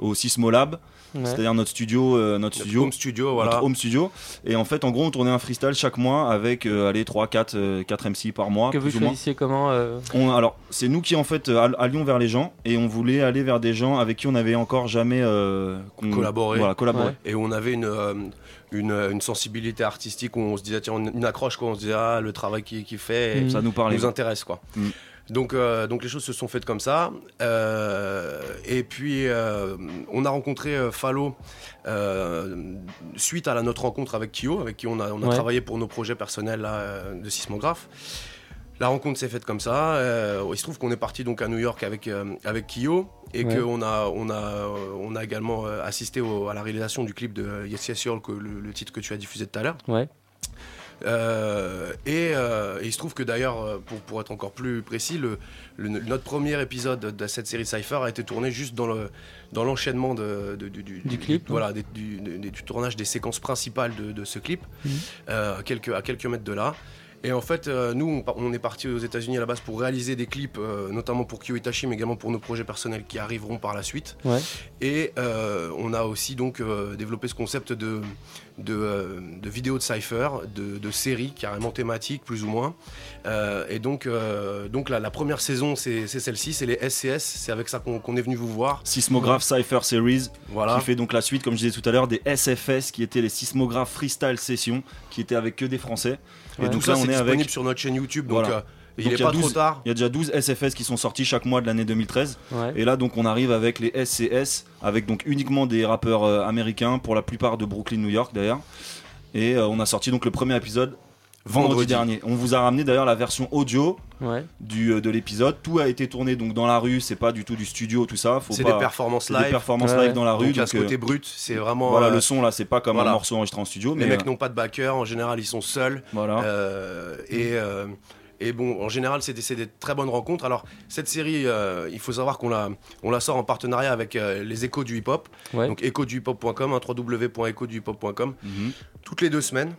[SPEAKER 19] au Sismolab.
[SPEAKER 8] Ouais.
[SPEAKER 19] C'est-à-dire notre studio, euh, notre,
[SPEAKER 20] Notre
[SPEAKER 19] studio,
[SPEAKER 20] home studio, voilà.
[SPEAKER 19] notre home studio. Et en fait, en gros, on tournait un freestyle chaque mois avec, euh, allez, 3, 4, euh, 4 MC par mois.
[SPEAKER 8] Que vous choisissiez comment euh,
[SPEAKER 19] On- alors, c'est nous qui en fait euh, all- allions vers les gens et on voulait aller vers des gens avec qui on n'avait encore jamais euh,
[SPEAKER 20] collaborer.
[SPEAKER 19] Voilà, collaboré.
[SPEAKER 20] Et on avait une, euh, une, une sensibilité artistique où on se disait, tiens, une accroche, quoi. On se disait, ah, le travail qu'il fait,
[SPEAKER 19] Mm. Ça nous parlait.
[SPEAKER 20] nous intéresse, quoi.
[SPEAKER 19] Mm.
[SPEAKER 20] Donc, euh, donc les choses se sont faites comme ça. Euh, et puis, euh, on a rencontré Fallo suite à la, notre rencontre avec Kyo, avec qui on a, on a
[SPEAKER 8] Ouais.
[SPEAKER 20] travaillé pour nos projets personnels là, de sismographe. La rencontre s'est faite comme ça. euh, il se trouve qu'on est parti donc à New York avec, euh, avec Kyo et
[SPEAKER 8] Ouais.
[SPEAKER 20] qu'on a, on a, euh, on a également assisté au- à la réalisation du clip de Yes Yes que le, le titre que tu as diffusé tout à l'heure.
[SPEAKER 8] Ouais.
[SPEAKER 20] Euh, et, et il se trouve que d'ailleurs, pour, pour être encore plus précis, le, le- notre premier épisode de cette série Cypher a été tourné juste dans le dans l'enchaînement de, de- du, du-
[SPEAKER 8] Du clip,
[SPEAKER 20] voilà, des- du, tournage des séquences principales de, de ce clip,
[SPEAKER 8] Mhm.
[SPEAKER 20] quelques, à quelques mètres de là. Et en fait, euh, nous, on, est parti aux États-Unis à la base pour réaliser des clips, euh, notamment pour Kyo Itachi, mais également pour nos projets personnels qui arriveront par la suite.
[SPEAKER 8] Ouais.
[SPEAKER 20] Et euh, on a aussi donc euh, développé ce concept de, de, euh, de vidéos de cypher, de, de séries carrément thématiques, plus ou moins. Euh, et donc, euh, donc la, la première saison, c'est celle-ci, c'est les SCS. C'est avec ça qu'on qu'on est venu vous voir.
[SPEAKER 19] Sismograph Cypher Series,
[SPEAKER 20] Voilà.
[SPEAKER 19] qui fait donc la suite, comme je disais tout à l'heure, des SFS, qui étaient les Sismograph Freestyle Sessions, qui étaient avec que des Français.
[SPEAKER 20] Et donc là, c'est disponible sur notre chaîne YouTube. Donc,
[SPEAKER 19] Voilà.
[SPEAKER 20] euh, il
[SPEAKER 19] Donc,
[SPEAKER 20] est
[SPEAKER 19] y a
[SPEAKER 20] pas trop
[SPEAKER 19] 12
[SPEAKER 20] tard.
[SPEAKER 19] Il y a déjà 12 SFS qui sont sortis chaque mois de l'année 2013.
[SPEAKER 8] Ouais.
[SPEAKER 19] Et là, donc, on arrive avec les SCS, avec donc uniquement des rappeurs euh, américains, pour la plupart de Brooklyn, New York d'ailleurs. Et euh, on a sorti donc le premier épisode vendredi,
[SPEAKER 20] Vendredi.
[SPEAKER 19] dernier. On vous a ramené d'ailleurs la version audio
[SPEAKER 8] Ouais.
[SPEAKER 19] du, euh, de l'épisode. Tout a été tourné donc dans la rue, c'est pas du tout du studio, tout ça. Faut
[SPEAKER 20] C'est
[SPEAKER 19] pas-
[SPEAKER 20] des performances
[SPEAKER 19] c'est
[SPEAKER 20] live.
[SPEAKER 19] Des performances
[SPEAKER 20] Ouais.
[SPEAKER 19] live dans la rue.
[SPEAKER 20] Donc, il y a ce
[SPEAKER 19] euh,
[SPEAKER 20] côté brut, c'est vraiment,
[SPEAKER 19] Voilà,
[SPEAKER 20] euh,
[SPEAKER 19] le son là, c'est pas comme
[SPEAKER 20] voilà.
[SPEAKER 19] un morceau enregistré en studio.
[SPEAKER 20] Les
[SPEAKER 19] mais
[SPEAKER 20] mecs
[SPEAKER 19] euh,
[SPEAKER 20] n'ont pas de backer, en général ils sont seuls.
[SPEAKER 19] Voilà.
[SPEAKER 20] Euh, et, euh, et bon, en général c'est des, c'est des très bonnes rencontres. Alors cette série, euh, il faut savoir qu'on la, on la sort en partenariat avec euh, les échos du hip-hop.
[SPEAKER 8] Ouais.
[SPEAKER 20] Donc échoduhiphop.com, hein, www.echoduhiphop.com. Toutes les deux semaines.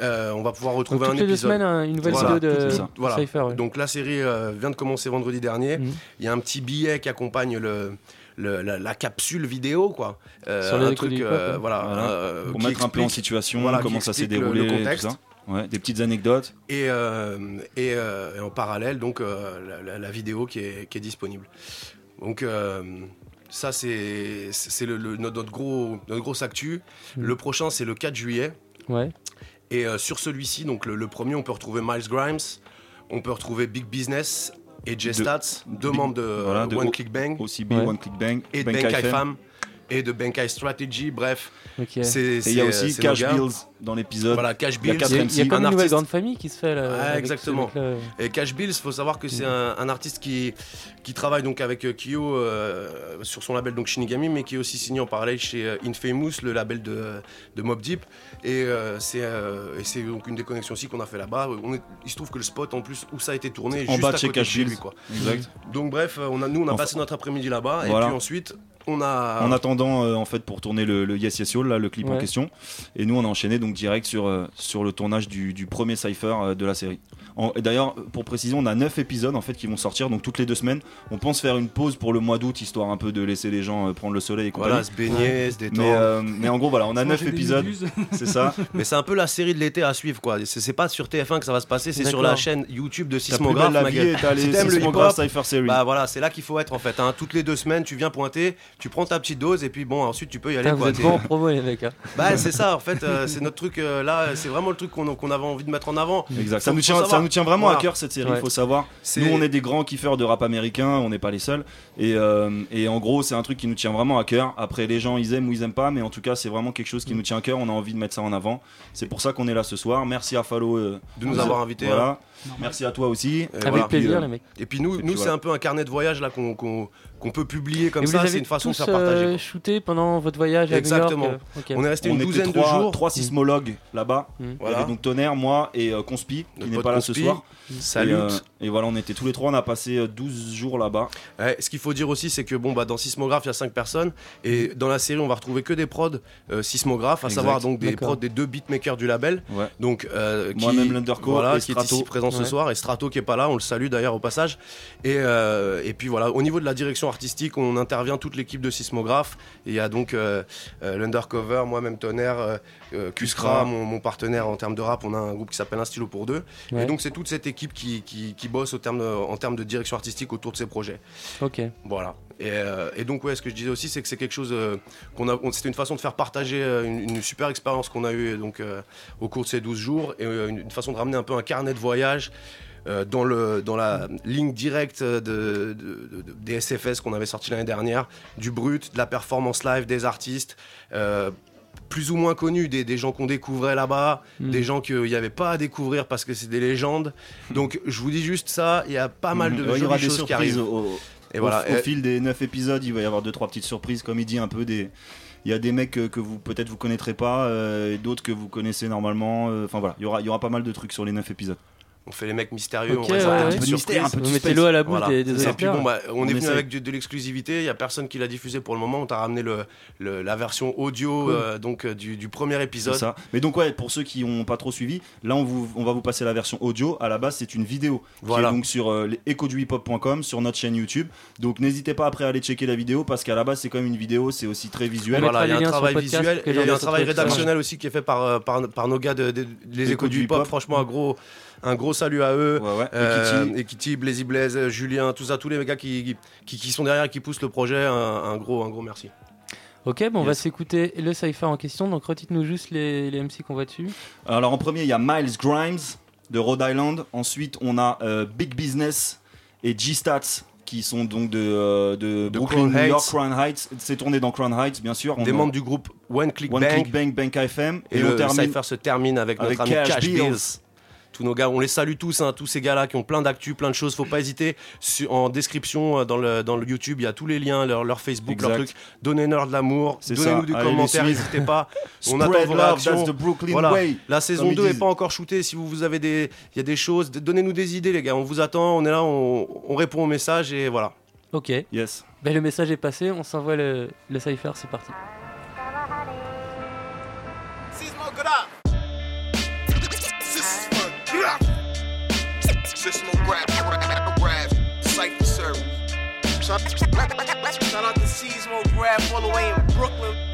[SPEAKER 20] Euh, on va pouvoir retrouver
[SPEAKER 8] toutes
[SPEAKER 20] un
[SPEAKER 8] les deux
[SPEAKER 20] épisode.
[SPEAKER 8] semaines, un- une nouvelle
[SPEAKER 20] Voilà.
[SPEAKER 8] vidéo de
[SPEAKER 20] ça. Voilà.
[SPEAKER 8] Cypher.
[SPEAKER 20] Donc la série euh, vient de commencer vendredi dernier.
[SPEAKER 8] Mhm.
[SPEAKER 20] Il y a un petit billet qui accompagne le, le- la, la capsule vidéo, quoi. Euh,
[SPEAKER 8] Sur les
[SPEAKER 20] un truc, euh, voilà,
[SPEAKER 19] Voilà.
[SPEAKER 20] euh,
[SPEAKER 19] pour mettre un peu en situation,
[SPEAKER 20] voilà,
[SPEAKER 19] comment ça s'est
[SPEAKER 20] le-
[SPEAKER 19] déroulé,
[SPEAKER 20] le
[SPEAKER 19] tout
[SPEAKER 20] contexte.
[SPEAKER 19] ça. Ouais, des petites anecdotes.
[SPEAKER 20] Et, euh, et, euh, et en parallèle, donc, euh, la, la- la vidéo qui est, qui est disponible. Donc, euh, ça, c'est c'est le, le- notre, notre gros, notre grosse actu.
[SPEAKER 8] Mm.
[SPEAKER 20] Le prochain, c'est le 4 juillet.
[SPEAKER 8] Ouais.
[SPEAKER 20] Et euh, sur celui-ci, donc le, le premier, on peut retrouver Miles Grimes, on peut retrouver Big Business et J-Stats, deux membres de,
[SPEAKER 19] voilà,
[SPEAKER 20] euh,
[SPEAKER 19] de
[SPEAKER 20] One Click Bang.
[SPEAKER 19] OCB, Ouais. One Click Bang,
[SPEAKER 20] Et de.
[SPEAKER 19] Fam.
[SPEAKER 20] Et de Bankai Strategy, bref.
[SPEAKER 8] Ok.
[SPEAKER 20] C'est-
[SPEAKER 19] Et il y a aussi Cash. Bills dans l'épisode.
[SPEAKER 20] Voilà, Cash
[SPEAKER 19] Il
[SPEAKER 20] Bills.
[SPEAKER 8] Il y a, il y a comme
[SPEAKER 20] Un
[SPEAKER 8] une nouvelle
[SPEAKER 20] artiste-
[SPEAKER 8] grande famille qui se fait là.
[SPEAKER 20] Ah,
[SPEAKER 8] avec ce
[SPEAKER 20] exactement. Et Cash Bills, faut savoir que c'est un, un artiste qui, qui travaille donc avec euh, Kyo euh, sur son label donc Shinigami, mais qui est aussi signé en parallèle chez euh, Infamous, le label de, de Mob Deep. Et euh, c'est euh, et c'est donc une des connexions aussi qu'on a fait là-bas. On est- il se trouve que le spot en plus où ça a été tourné, est
[SPEAKER 19] En
[SPEAKER 20] juste
[SPEAKER 19] bas
[SPEAKER 20] à
[SPEAKER 19] de chez Cash Bills.
[SPEAKER 20] lui, quoi.
[SPEAKER 19] Exact.
[SPEAKER 20] Donc bref, on a, nous on a
[SPEAKER 19] Enfin-
[SPEAKER 20] passé notre après-midi là-bas
[SPEAKER 19] Voilà.
[SPEAKER 20] et puis ensuite on a.
[SPEAKER 19] En attendant, euh, en fait, pour tourner le, le Yes Yes Yo, là, le clip en question. Et nous, on a enchaîné donc direct sur, euh, sur le tournage du, du premier Cypher euh, de la série. En- et D'ailleurs, pour préciser, on a 9 épisodes en fait qui vont sortir, donc toutes les deux semaines. On pense faire une pause pour le mois d'août, histoire un peu de laisser les gens euh, prendre le soleil et compagnie.
[SPEAKER 20] Voilà, se baigner, se détendre.
[SPEAKER 19] Mais, euh, mais en gros, voilà, on a 9 épisodes. C'est ça.
[SPEAKER 20] Mais c'est un peu la série de l'été à suivre quoi. C'est c'est pas sur TF1 que ça va se passer, c'est sur
[SPEAKER 19] D'accord.
[SPEAKER 20] la chaîne YouTube de
[SPEAKER 19] plus belle la vie et t'as les
[SPEAKER 20] Si t'aimes le
[SPEAKER 19] Sismograph
[SPEAKER 20] hip-hop,
[SPEAKER 19] Cypher Series.
[SPEAKER 20] Bah voilà, c'est là qu'il faut être en fait. hein. Toutes les deux semaines, tu viens pointer, tu prends ta petite dose et puis bon, ensuite tu peux y aller.
[SPEAKER 8] Vous
[SPEAKER 20] quoi.
[SPEAKER 8] êtes
[SPEAKER 20] T'es-
[SPEAKER 8] bons en promo, les mecs. hein.
[SPEAKER 20] Bah c'est ça en fait, euh, c'est notre truc euh, là, c'est vraiment le truc qu'on avait envie de mettre en avant.
[SPEAKER 19] Exact. Ça nous, tient, ça
[SPEAKER 20] savoir.
[SPEAKER 19] nous tient vraiment
[SPEAKER 20] Voilà.
[SPEAKER 19] à cœur cette série, il
[SPEAKER 20] Ouais.
[SPEAKER 19] faut savoir.
[SPEAKER 20] C'est-
[SPEAKER 19] Nous, on est des grands kiffeurs de rap américain, on n'est pas les seuls. Et, euh, et en gros, c'est un truc qui nous tient vraiment à cœur. Après, les gens, ils aiment ou ils aiment pas, mais en tout cas, c'est vraiment quelque chose qui nous tient à cœur. On a envie de mettre ça en avant. C'est pour ça qu'on est là ce soir. Merci à Fallo euh,
[SPEAKER 20] De nous avoir invités,
[SPEAKER 19] Voilà.
[SPEAKER 20] hein.
[SPEAKER 19] Merci à toi aussi.
[SPEAKER 20] Et voilà.
[SPEAKER 19] puis, euh,
[SPEAKER 20] Et puis nous,
[SPEAKER 19] et puis
[SPEAKER 20] nous c'est
[SPEAKER 19] voilà.
[SPEAKER 20] un peu un carnet de voyage là qu'on peut publier comme ça.
[SPEAKER 8] les
[SPEAKER 20] C'est une façon de faire partager.
[SPEAKER 8] euh, shooté pendant votre voyage à
[SPEAKER 20] Exactement.
[SPEAKER 8] New York. euh, ok.
[SPEAKER 20] On est resté
[SPEAKER 19] On
[SPEAKER 20] une douzaine
[SPEAKER 19] trois,
[SPEAKER 20] de jours.
[SPEAKER 19] Trois sismologues là-bas.
[SPEAKER 8] Mm.
[SPEAKER 20] Voilà.
[SPEAKER 19] avait donc Tonnerre, moi et euh, Conspi, qui n'est pas là ce soir.
[SPEAKER 20] Salut.
[SPEAKER 19] Et, euh, et voilà, on était tous les trois. On a passé euh, 12 jours là-bas.
[SPEAKER 20] Ouais, ce qu'il faut dire aussi, c'est que bon, bah, dans Sismograph, il y a 5 personnes. Et dans la série, on va retrouver que des prods euh, Sismograph, à
[SPEAKER 19] Exact.
[SPEAKER 20] savoir donc des prods des deux beatmakers du label.
[SPEAKER 19] Ouais.
[SPEAKER 20] Donc, euh, qui-
[SPEAKER 19] Moi-même, L'Underco
[SPEAKER 20] voilà,
[SPEAKER 19] et
[SPEAKER 20] qui est ici présent ce
[SPEAKER 19] Ouais.
[SPEAKER 20] soir. Et Strato qui est pas là, on le salue d'ailleurs au passage. Et, euh, et puis voilà, au niveau de la direction artistique, on intervient toute l'équipe de Sismograph. Et il y a donc euh, euh, l'Undercover, moi-même Tonnerre, Kuskra,
[SPEAKER 19] Kuskra.
[SPEAKER 20] mon, mon partenaire en termes de rap. On a un groupe qui s'appelle Un stylo pour deux.
[SPEAKER 8] Ouais.
[SPEAKER 20] Et donc, c'est toute cette équipe qui, qui, qui bosse au terme de- en termes de direction artistique autour de ces projets.
[SPEAKER 8] Ok.
[SPEAKER 20] Voilà. Et, euh, et donc ouais, ce que je disais aussi, c'est que c'est quelque chose euh, qu'on a. on- C'était une façon de faire partager euh, une, une super expérience qu'on a eue donc au cours de ces 12 jours et une, une façon de ramener un peu un carnet de voyage. dans, le, dans la ligne directe de, de- de- de- des SFS qu'on avait sorti l'année dernière, du brut, de la performance live des artistes, plus ou moins connus, des, des gens qu'on découvrait là-bas,
[SPEAKER 8] Mm.
[SPEAKER 20] des gens qu'il n'y avait pas à découvrir parce que c'est des légendes. Donc je vous dis juste ça, il y a pas mal de jolies choses qui arrivent.
[SPEAKER 19] au-
[SPEAKER 20] Et
[SPEAKER 19] au-
[SPEAKER 20] voilà.
[SPEAKER 19] au fil des 9 épisodes, il va y avoir 2-3 petites surprises, comme il dit, un peu des. Il y a des mecs que, que vous peut-être vous connaîtrez pas, euh, et d'autres que vous connaissez normalement. euh, Enfin voilà, il y aura, il y aura pas mal de trucs sur les 9 épisodes.
[SPEAKER 20] On fait les mecs mystérieux, on
[SPEAKER 8] ouais,
[SPEAKER 20] des
[SPEAKER 8] ouais. Un peu de mystère,
[SPEAKER 20] surprises.
[SPEAKER 8] un peu de Vous mettez suspense. l'eau à la bouche des- des
[SPEAKER 20] Et puis bon, bah, on,
[SPEAKER 19] On
[SPEAKER 20] est venu avec du- de l'exclusivité. Il y a personne qui l'a diffusé pour le moment. On t'a ramené le, le- la version audio
[SPEAKER 19] Cool.
[SPEAKER 20] euh, donc euh, du, du premier épisode.
[SPEAKER 19] Ça. Mais donc ouais, pour ceux qui n'ont pas trop suivi, là on, vous, on va vous passer la version audio. À la base, c'est une vidéo
[SPEAKER 20] Voilà.
[SPEAKER 19] qui est donc sur euh, les echoduhiphop.com, sur notre chaîne YouTube. Donc n'hésitez pas après à aller checker la vidéo parce qu'à la base c'est quand même une vidéo, c'est aussi très visuel.
[SPEAKER 20] Voilà, il y a un travail visuel et il y a un travail rédactionnel aussi qui est fait par, euh, par, nos gars de, de- les échos du hip-hop. Franchement, un gros, un gros salut à eux. Euh,
[SPEAKER 19] Ekiti.
[SPEAKER 20] Ekiti, Blazy Blaze, euh, Julien, tout ça, tous les gars qui, qui, qui sont derrière et qui poussent le projet. Un, un gros, un gros merci.
[SPEAKER 8] Ok, bon, on va s'écouter le cypher en question. Donc, redites-nous juste les, les MC qu'on voit dessus.
[SPEAKER 19] Alors en premier, il y a Miles Grimes de Rhode Island. Ensuite, on a euh, Big Business et G-Stats qui sont donc de, euh, de, Brooklyn,
[SPEAKER 20] Crown
[SPEAKER 19] New York,
[SPEAKER 20] Heights.
[SPEAKER 19] Crown Heights. C'est tourné dans Crown Heights, bien sûr. On
[SPEAKER 20] Des
[SPEAKER 19] a-
[SPEAKER 20] membres du groupe One Click
[SPEAKER 19] One
[SPEAKER 20] Bang.
[SPEAKER 19] Click Bang, Bank FM.
[SPEAKER 20] Et,
[SPEAKER 19] Et,
[SPEAKER 20] le
[SPEAKER 19] on termine
[SPEAKER 20] cypher se termine avec,
[SPEAKER 19] avec
[SPEAKER 20] notre ami
[SPEAKER 19] Cash
[SPEAKER 20] Cash,
[SPEAKER 19] Bills.
[SPEAKER 20] Bills. Tous nos gars, on les salue tous, hein, tous ces gars-là qui ont plein d'actu, plein de choses. Faut pas hésiter. En description euh, dans le, dans le YouTube, il y a tous les liens, leur, leur Facebook, leur truc. Donnez-leur de l'amour, donnez-nous commentaires,
[SPEAKER 19] suivre.
[SPEAKER 20] n'hésitez pas. On
[SPEAKER 19] Spread
[SPEAKER 20] attend vos
[SPEAKER 19] love,
[SPEAKER 20] réactions.
[SPEAKER 19] that's the Brooklyn
[SPEAKER 20] Voilà.
[SPEAKER 19] way,
[SPEAKER 20] La saison
[SPEAKER 19] comme ils
[SPEAKER 20] 2 n'est pas encore shootée. Si vous, vous avez des, il y a des choses, donnez-nous des idées, les gars. On vous attend. On est là, on, on répond aux messages et voilà.
[SPEAKER 8] Ok.
[SPEAKER 19] Yes.
[SPEAKER 8] Ben, le message est passé. On s'envoie le, le cypher. C'est parti.
[SPEAKER 25] Traditional rap, rap, rap, cipher service. Shout out to Seasmo Rap all the way in Brooklyn.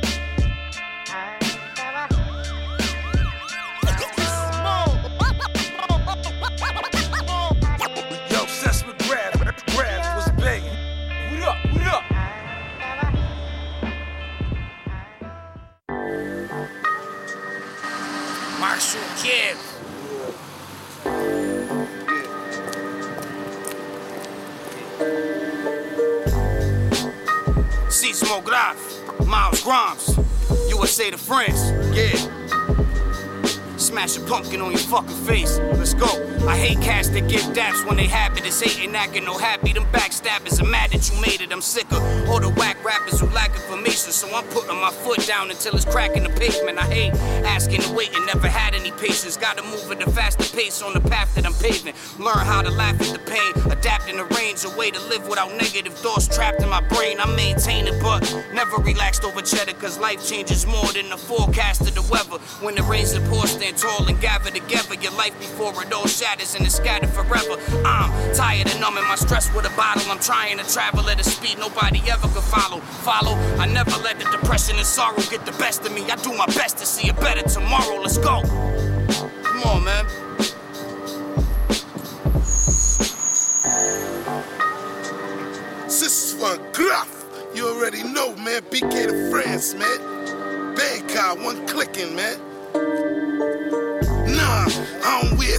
[SPEAKER 25] Sismo Graf, Miles Grimes, USA to France, yeah. Smash a pumpkin on your fucking face. Let's go. I hate cats that give daps when they habit is hating, acting no happy. Them backstabbers are mad that you made it. I'm sick of all the whack rappers who lack information. So I'm putting my foot down until it's cracking the pavement. I hate asking and never had any patience. Gotta move at a faster pace on the path that I'm paving. Learn how to laugh at the pain, adapting the range, a way to live without negative thoughts trapped in my brain. I maintain it, but never relaxed over cheddar, cause life changes more than the forecast of the weather. When the rains and pour, stand tall and gather together your life before it all shatters and is scattered forever. I'm tired of numbing my stress with a bottle. I'm trying to travel at a speed nobody ever could follow. Follow, I never let the depression and sorrow get the best of me. I do my best to see a better tomorrow. Let's go. Come on, man.
[SPEAKER 21] This is for Gruff. You already know, man. BK to France, man. Bangkok, one clicking, man.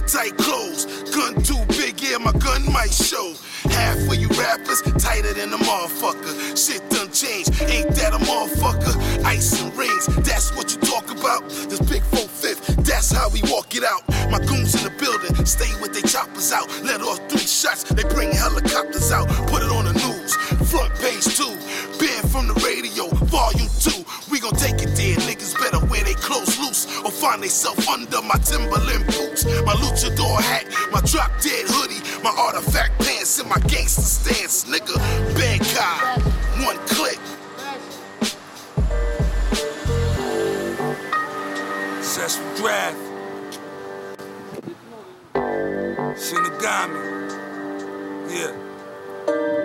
[SPEAKER 21] Tight clothes. Gun too big, yeah, my gun might show. Half of you rappers tighter than a motherfucker. Shit done changed, ain't that a motherfucker? Ice and rings, that's what you talk about. This big four fifth, that's how we walk it out. My goons in the building, stay with they choppers out. Let off three shots, they bring helicopters out. Find theyself under my Timberland boots. My luchador hat, my drop dead hoodie, my artifact pants, and my gangster stance, nigga. Bangkok, one click.
[SPEAKER 25] Successful draft. Shinigami. Yeah.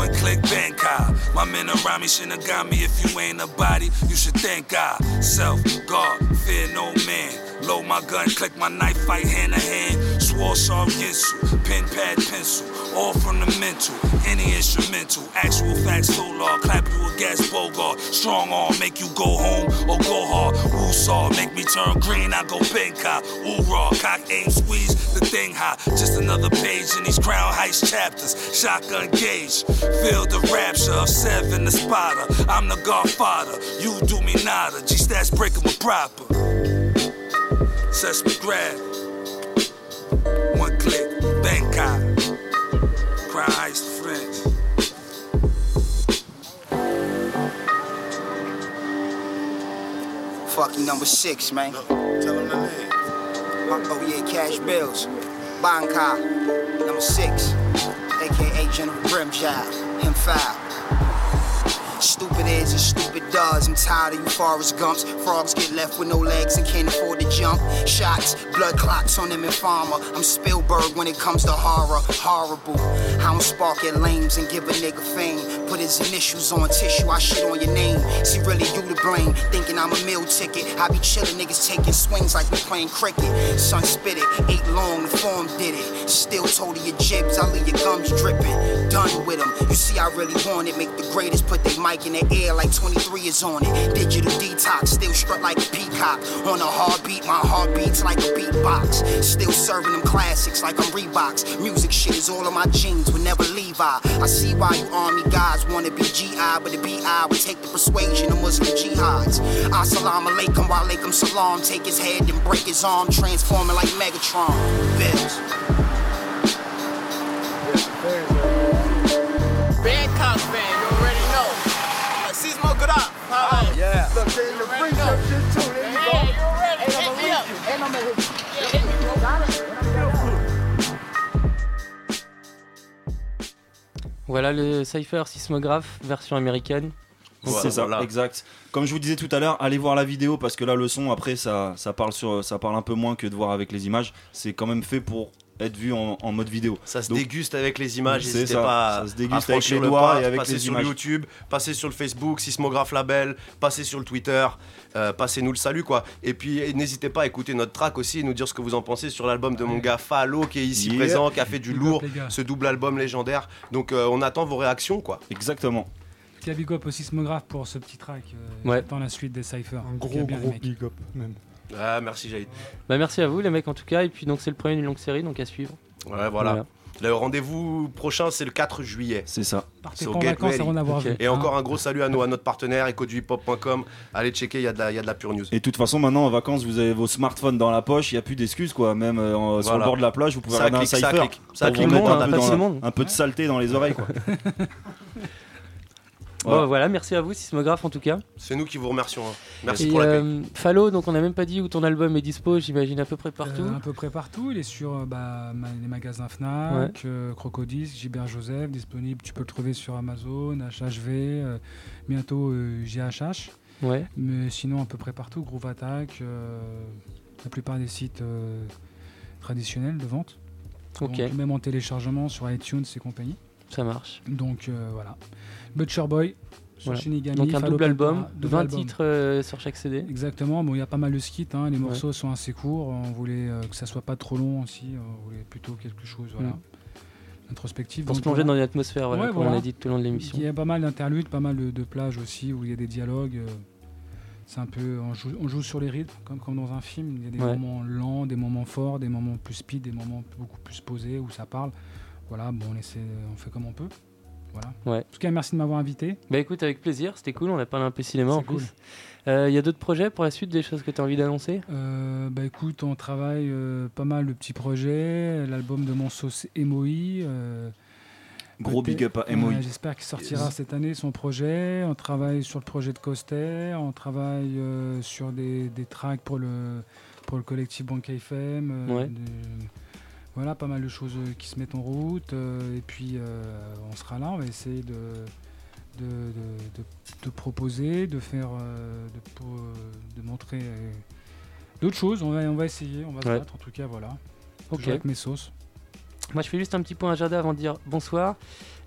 [SPEAKER 25] One click Bangkok. My men around me shouldn't have got me. If you ain't a body, you should thank God. Self, God, fear no man. Load my gun, click my knife, fight hand to hand. Swore sharp Ginsu, pen, pad, pencil. All from the mental, any instrumental. Actual facts, full law, clap you a gas bogart. Strong arm, make you go home or go hard. Woo saw, make me turn green, I go Bangkok. Ooh raw, cock aim, squeeze the thing high. Just another page in these Crown Heights chapters. Shotgun gauge, feel the rapture of seven, the spotter. I'm the godfather, you do me nada. G stats breaking with proper. Sesame grab. One click, Bangkok. Crown Heights, friends.
[SPEAKER 30] Fucking number six, man.
[SPEAKER 21] Tell him the name.
[SPEAKER 30] Oh yeah, cash bills. Banka, number six, aka General Grimjow, him foul. Stupid is and stupid does. I'm tired of you forest Gumps. Frogs get left with no legs and can't afford to jump. Shots, blood clots on them and farmer. I'm Spielberg when it comes to horror. Horrible. I don't spark at lames and give a nigga fame. Put his initials on tissue, I shit on your name. See, really you to blame. Thinking I'm a meal ticket. I be chillin' niggas taking swings like we playing cricket. Son spit it, ate long, the form did it. Still told of your jibs, I leave your gums dripping. Done with them. You see, I really want it. Make the greatest put they mic in the air like 23 is on it. Digital detox, still strut like a peacock. On a heartbeat, my heart beats like a beatbox. Still serving them classics like I'm Reeboks. Music shit is all of my jeans, would never leave I. I see why you army guys wanna be GI, but the BI would take the persuasion of Muslim jihads. Assalamu alaikum, wa alaikum salam. Take his head and break his arm, transforming like Megatron. Bills.
[SPEAKER 8] Voilà le Cypher Sismographe version américaine.
[SPEAKER 19] C'est ça, exact. Comme je vous disais tout à l'heure, allez voir la vidéo parce que là, le son, après, ça, ça, parle sur, ça parle un peu moins que de voir avec les images. C'est quand même fait pour être vu en, en mode vidéo.
[SPEAKER 20] Ça se
[SPEAKER 19] Donc,
[SPEAKER 20] déguste avec les images,
[SPEAKER 19] C'est
[SPEAKER 20] n'hésitez
[SPEAKER 19] ça,
[SPEAKER 20] pas
[SPEAKER 19] ça
[SPEAKER 20] à,
[SPEAKER 19] se déguste
[SPEAKER 20] à
[SPEAKER 19] avec les
[SPEAKER 20] le
[SPEAKER 19] doigts
[SPEAKER 20] pas,
[SPEAKER 19] et avec
[SPEAKER 20] passer
[SPEAKER 19] les
[SPEAKER 20] sur
[SPEAKER 19] images.
[SPEAKER 20] YouTube, passer sur le Facebook, Sismographe Label, passer sur le Twitter, euh, passez-nous le salut quoi. Et puis n'hésitez pas à écouter notre track aussi et nous dire ce que vous en pensez sur l'album de mon gars Falo qui est ici
[SPEAKER 19] Yeah.
[SPEAKER 20] présent, qui a fait du lourd, ce double album légendaire. Donc euh, on attend vos réactions quoi.
[SPEAKER 19] Exactement.
[SPEAKER 10] Petit big up au sismographe pour ce petit track. Euh,
[SPEAKER 20] Ouais.
[SPEAKER 10] J'attends la suite des cyphers.
[SPEAKER 28] Un gros, gros big up même.
[SPEAKER 20] Ah, merci Jaïd.
[SPEAKER 8] Bah merci à vous les mecs en tout cas et puis donc c'est le premier d'une longue série donc à suivre.
[SPEAKER 20] Ouais, voilà. Le rendez-vous prochain, c'est le 4 juillet.
[SPEAKER 19] C'est ça.
[SPEAKER 10] Partez pas en
[SPEAKER 20] Get
[SPEAKER 10] vacances avant d'avoir vu.
[SPEAKER 20] Et encore un gros salut à, nous, à notre partenaire, ecoduhiphop.com. Allez checker, il y, a de la- il y a de la pure news.
[SPEAKER 19] Et de toute façon, maintenant en vacances, vous avez vos smartphones dans la poche, il n'y a plus d'excuses quoi. Même euh, sur le bord de la plage, vous pouvez
[SPEAKER 20] Ça
[SPEAKER 19] regarder
[SPEAKER 20] clique,
[SPEAKER 19] un
[SPEAKER 20] ça
[SPEAKER 19] cypher.
[SPEAKER 20] clique. Ça clique, monde,
[SPEAKER 19] un, peu dans un peu de saleté dans les oreilles quoi.
[SPEAKER 8] Bon, voilà, merci à vous Sismographe en tout cas.
[SPEAKER 20] C'est nous qui vous remercions. hein. Merci
[SPEAKER 8] Et,
[SPEAKER 20] pour l'accueil.
[SPEAKER 8] euh, Fallo, donc on n'a même pas dit où ton album est dispo, j'imagine à peu près partout.
[SPEAKER 10] Euh, à peu près partout. Il est sur euh, bah, ma- les magasins Fnac, euh, Crocodile, Gilbert Joseph, disponible. Tu peux le trouver sur Amazon, HHV, euh, bientôt euh, GHH.
[SPEAKER 8] Ouais.
[SPEAKER 10] Mais sinon, à peu près partout. Groove Attack, euh, la plupart des sites euh, traditionnels de vente. Donc, même en téléchargement sur iTunes et compagnie.
[SPEAKER 8] Ça marche.
[SPEAKER 10] Donc euh, voilà. Butcher Boy. Sur
[SPEAKER 8] Voilà.
[SPEAKER 10] Shinigami,
[SPEAKER 8] Donc un double album,
[SPEAKER 10] Pulpara, double
[SPEAKER 8] 20
[SPEAKER 10] album.
[SPEAKER 8] titres euh, sur chaque CD.
[SPEAKER 10] Exactement, bon, il y a pas mal de skits, hein, les
[SPEAKER 8] Ouais.
[SPEAKER 10] morceaux sont assez courts, on voulait euh, que ça soit pas trop long aussi, on voulait plutôt quelque chose voilà,
[SPEAKER 8] Mm.
[SPEAKER 10] introspectif.
[SPEAKER 8] Pour se plonger dans l'atmosphère, voilà,
[SPEAKER 10] Ouais,
[SPEAKER 8] comme
[SPEAKER 10] voilà.
[SPEAKER 8] on a dit tout le long de l'émission.
[SPEAKER 10] Il y a pas mal d'interludes, pas mal de, de plages aussi où il y a des dialogues. c'est un peu, on joue, on joue sur les rythmes, comme, comme dans un film. Il y a des
[SPEAKER 8] Ouais.
[SPEAKER 10] moments lents, des moments forts, des moments plus speed, des moments beaucoup plus posés où ça parle. Voilà, bon, on essaie, on fait comme on peut. Voilà.
[SPEAKER 8] Ouais.
[SPEAKER 10] En tout cas, merci de m'avoir invité.
[SPEAKER 8] Bah écoute, avec plaisir, c'était cool, on a parlé un peu cinéma en
[SPEAKER 10] cool.
[SPEAKER 8] plus. Euh, Il y a d'autres projets pour la suite, des choses que tu as envie d'annoncer?
[SPEAKER 10] Euh, bah écoute, on travaille euh, pas mal de petits projets. L'album de mon sauce MOI. euh,
[SPEAKER 19] Gros big up à MOI.
[SPEAKER 10] J'espère qu'il sortira
[SPEAKER 19] Yes.
[SPEAKER 10] cette année son projet. On travaille sur le projet de Coster. On travaille euh, sur des, des tracks pour le, pour le collectif Banque FM. euh,
[SPEAKER 8] Ouais.
[SPEAKER 10] des- voilà, pas mal de choses euh, qui se mettent en route. euh, et puis, euh, on sera là. On va essayer de, de, de- proposer, de faire, de, montrer d'autres choses. On va, on va essayer, on va se
[SPEAKER 8] Ouais.
[SPEAKER 10] battre en tout cas, voilà.
[SPEAKER 8] Ok.
[SPEAKER 10] Avec mes sauces.
[SPEAKER 8] Moi, je fais juste un petit point agenda avant de dire bonsoir.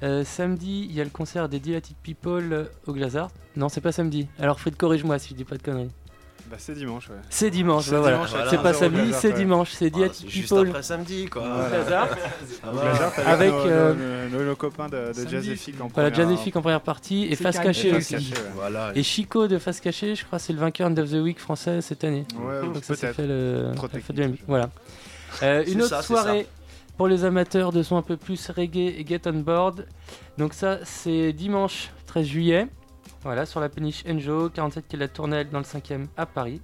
[SPEAKER 8] Euh, samedi, il y a le concert des Delighted People au Glazart. Non, c'est pas samedi. Alors, Fred, corrige-moi si je dis pas de conneries.
[SPEAKER 9] Bah, c'est dimanche, ouais.
[SPEAKER 8] C'est dimanche,
[SPEAKER 9] C'est
[SPEAKER 8] bah voilà.
[SPEAKER 9] dimanche à
[SPEAKER 8] C'est pas
[SPEAKER 9] 15
[SPEAKER 8] samedi, c'est
[SPEAKER 9] ouais.
[SPEAKER 8] dimanche. C'est
[SPEAKER 20] Ah,
[SPEAKER 8] Delighted
[SPEAKER 20] c'est juste
[SPEAKER 8] People.
[SPEAKER 20] après samedi quoi.
[SPEAKER 8] Glazart
[SPEAKER 9] avec, nos,
[SPEAKER 8] euh,
[SPEAKER 9] nos- nos- nos copains de, de Jazz Effic en
[SPEAKER 8] Voilà,
[SPEAKER 9] première-
[SPEAKER 8] Jazz Effic en première partie et Face. Cachée aussi.
[SPEAKER 9] Ouais.
[SPEAKER 20] Voilà.
[SPEAKER 8] Et Chico de Face Cachée, je crois que c'est le vainqueur of the Week français cette année.
[SPEAKER 9] Ouais,
[SPEAKER 8] Donc ça s'est
[SPEAKER 9] peut-être.
[SPEAKER 8] fait le de. Voilà. Euh, une autre soirée pour les amateurs de son un peu plus reggae et get on board. Donc ça c'est dimanche 13 juillet. Voilà, sur la péniche Enjo, 47 quai de la Tournelle dans le 5e à Paris.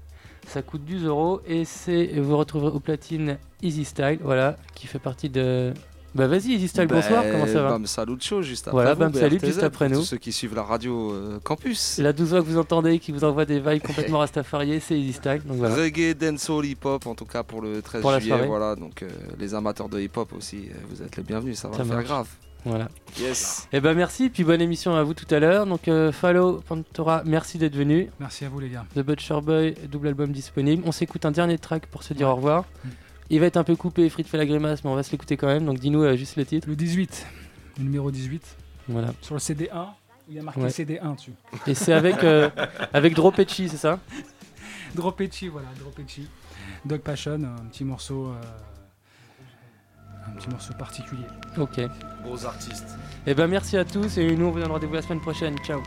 [SPEAKER 8] Ça coûte 12 euros et c'est vous retrouverez au platine Easy Style, voilà, qui fait partie de Bah vas-y, Easy Style, bonsoir,
[SPEAKER 31] Ben,
[SPEAKER 8] comment ça va
[SPEAKER 31] Bam Salut Show juste après
[SPEAKER 8] Voilà, Bam Salut juste après nous.
[SPEAKER 31] tous ceux qui suivent la radio euh, campus.
[SPEAKER 8] La douze voix que vous entendez qui vous envoie des vibes complètement rastafariées, c'est Easy Style. Donc voilà.
[SPEAKER 31] Reggae, dancehall, hip-hop, en tout cas pour le 13
[SPEAKER 8] Pour
[SPEAKER 31] juillet. Voilà, donc euh, les amateurs de hip-hop aussi, euh, vous êtes les bienvenus, ça va
[SPEAKER 8] Ça
[SPEAKER 31] faire
[SPEAKER 8] marche.
[SPEAKER 31] grave.
[SPEAKER 8] Voilà.
[SPEAKER 31] Yes.
[SPEAKER 8] Et ben merci, puis bonne émission à vous tout à l'heure. Donc euh, Fallo, Pantora, merci d'être venu.
[SPEAKER 10] Merci à vous les gars.
[SPEAKER 8] The Butcher Boy, double album disponible. On s'écoute un dernier track pour se dire au revoir. Il va être un peu coupé, Frit fait la grimace, mais on va se l'écouter quand même. Donc dis-nous euh, juste le titre.
[SPEAKER 10] Le 18, le numéro 18.
[SPEAKER 8] Voilà.
[SPEAKER 10] Sur le CD1, il y a marqué
[SPEAKER 8] Ouais.
[SPEAKER 10] CD1 dessus.
[SPEAKER 8] Et c'est avec, euh, avec Dropetchi, c'est ça?
[SPEAKER 10] Dropetchi, voilà, Dropetchi. Dog Passion, un petit morceau. euh, un petit morceau particulier.
[SPEAKER 8] Ok.
[SPEAKER 19] Beaux artistes.
[SPEAKER 8] Et ben merci à tous et nous on vous donne rendez-vous la semaine prochaine. Ciao.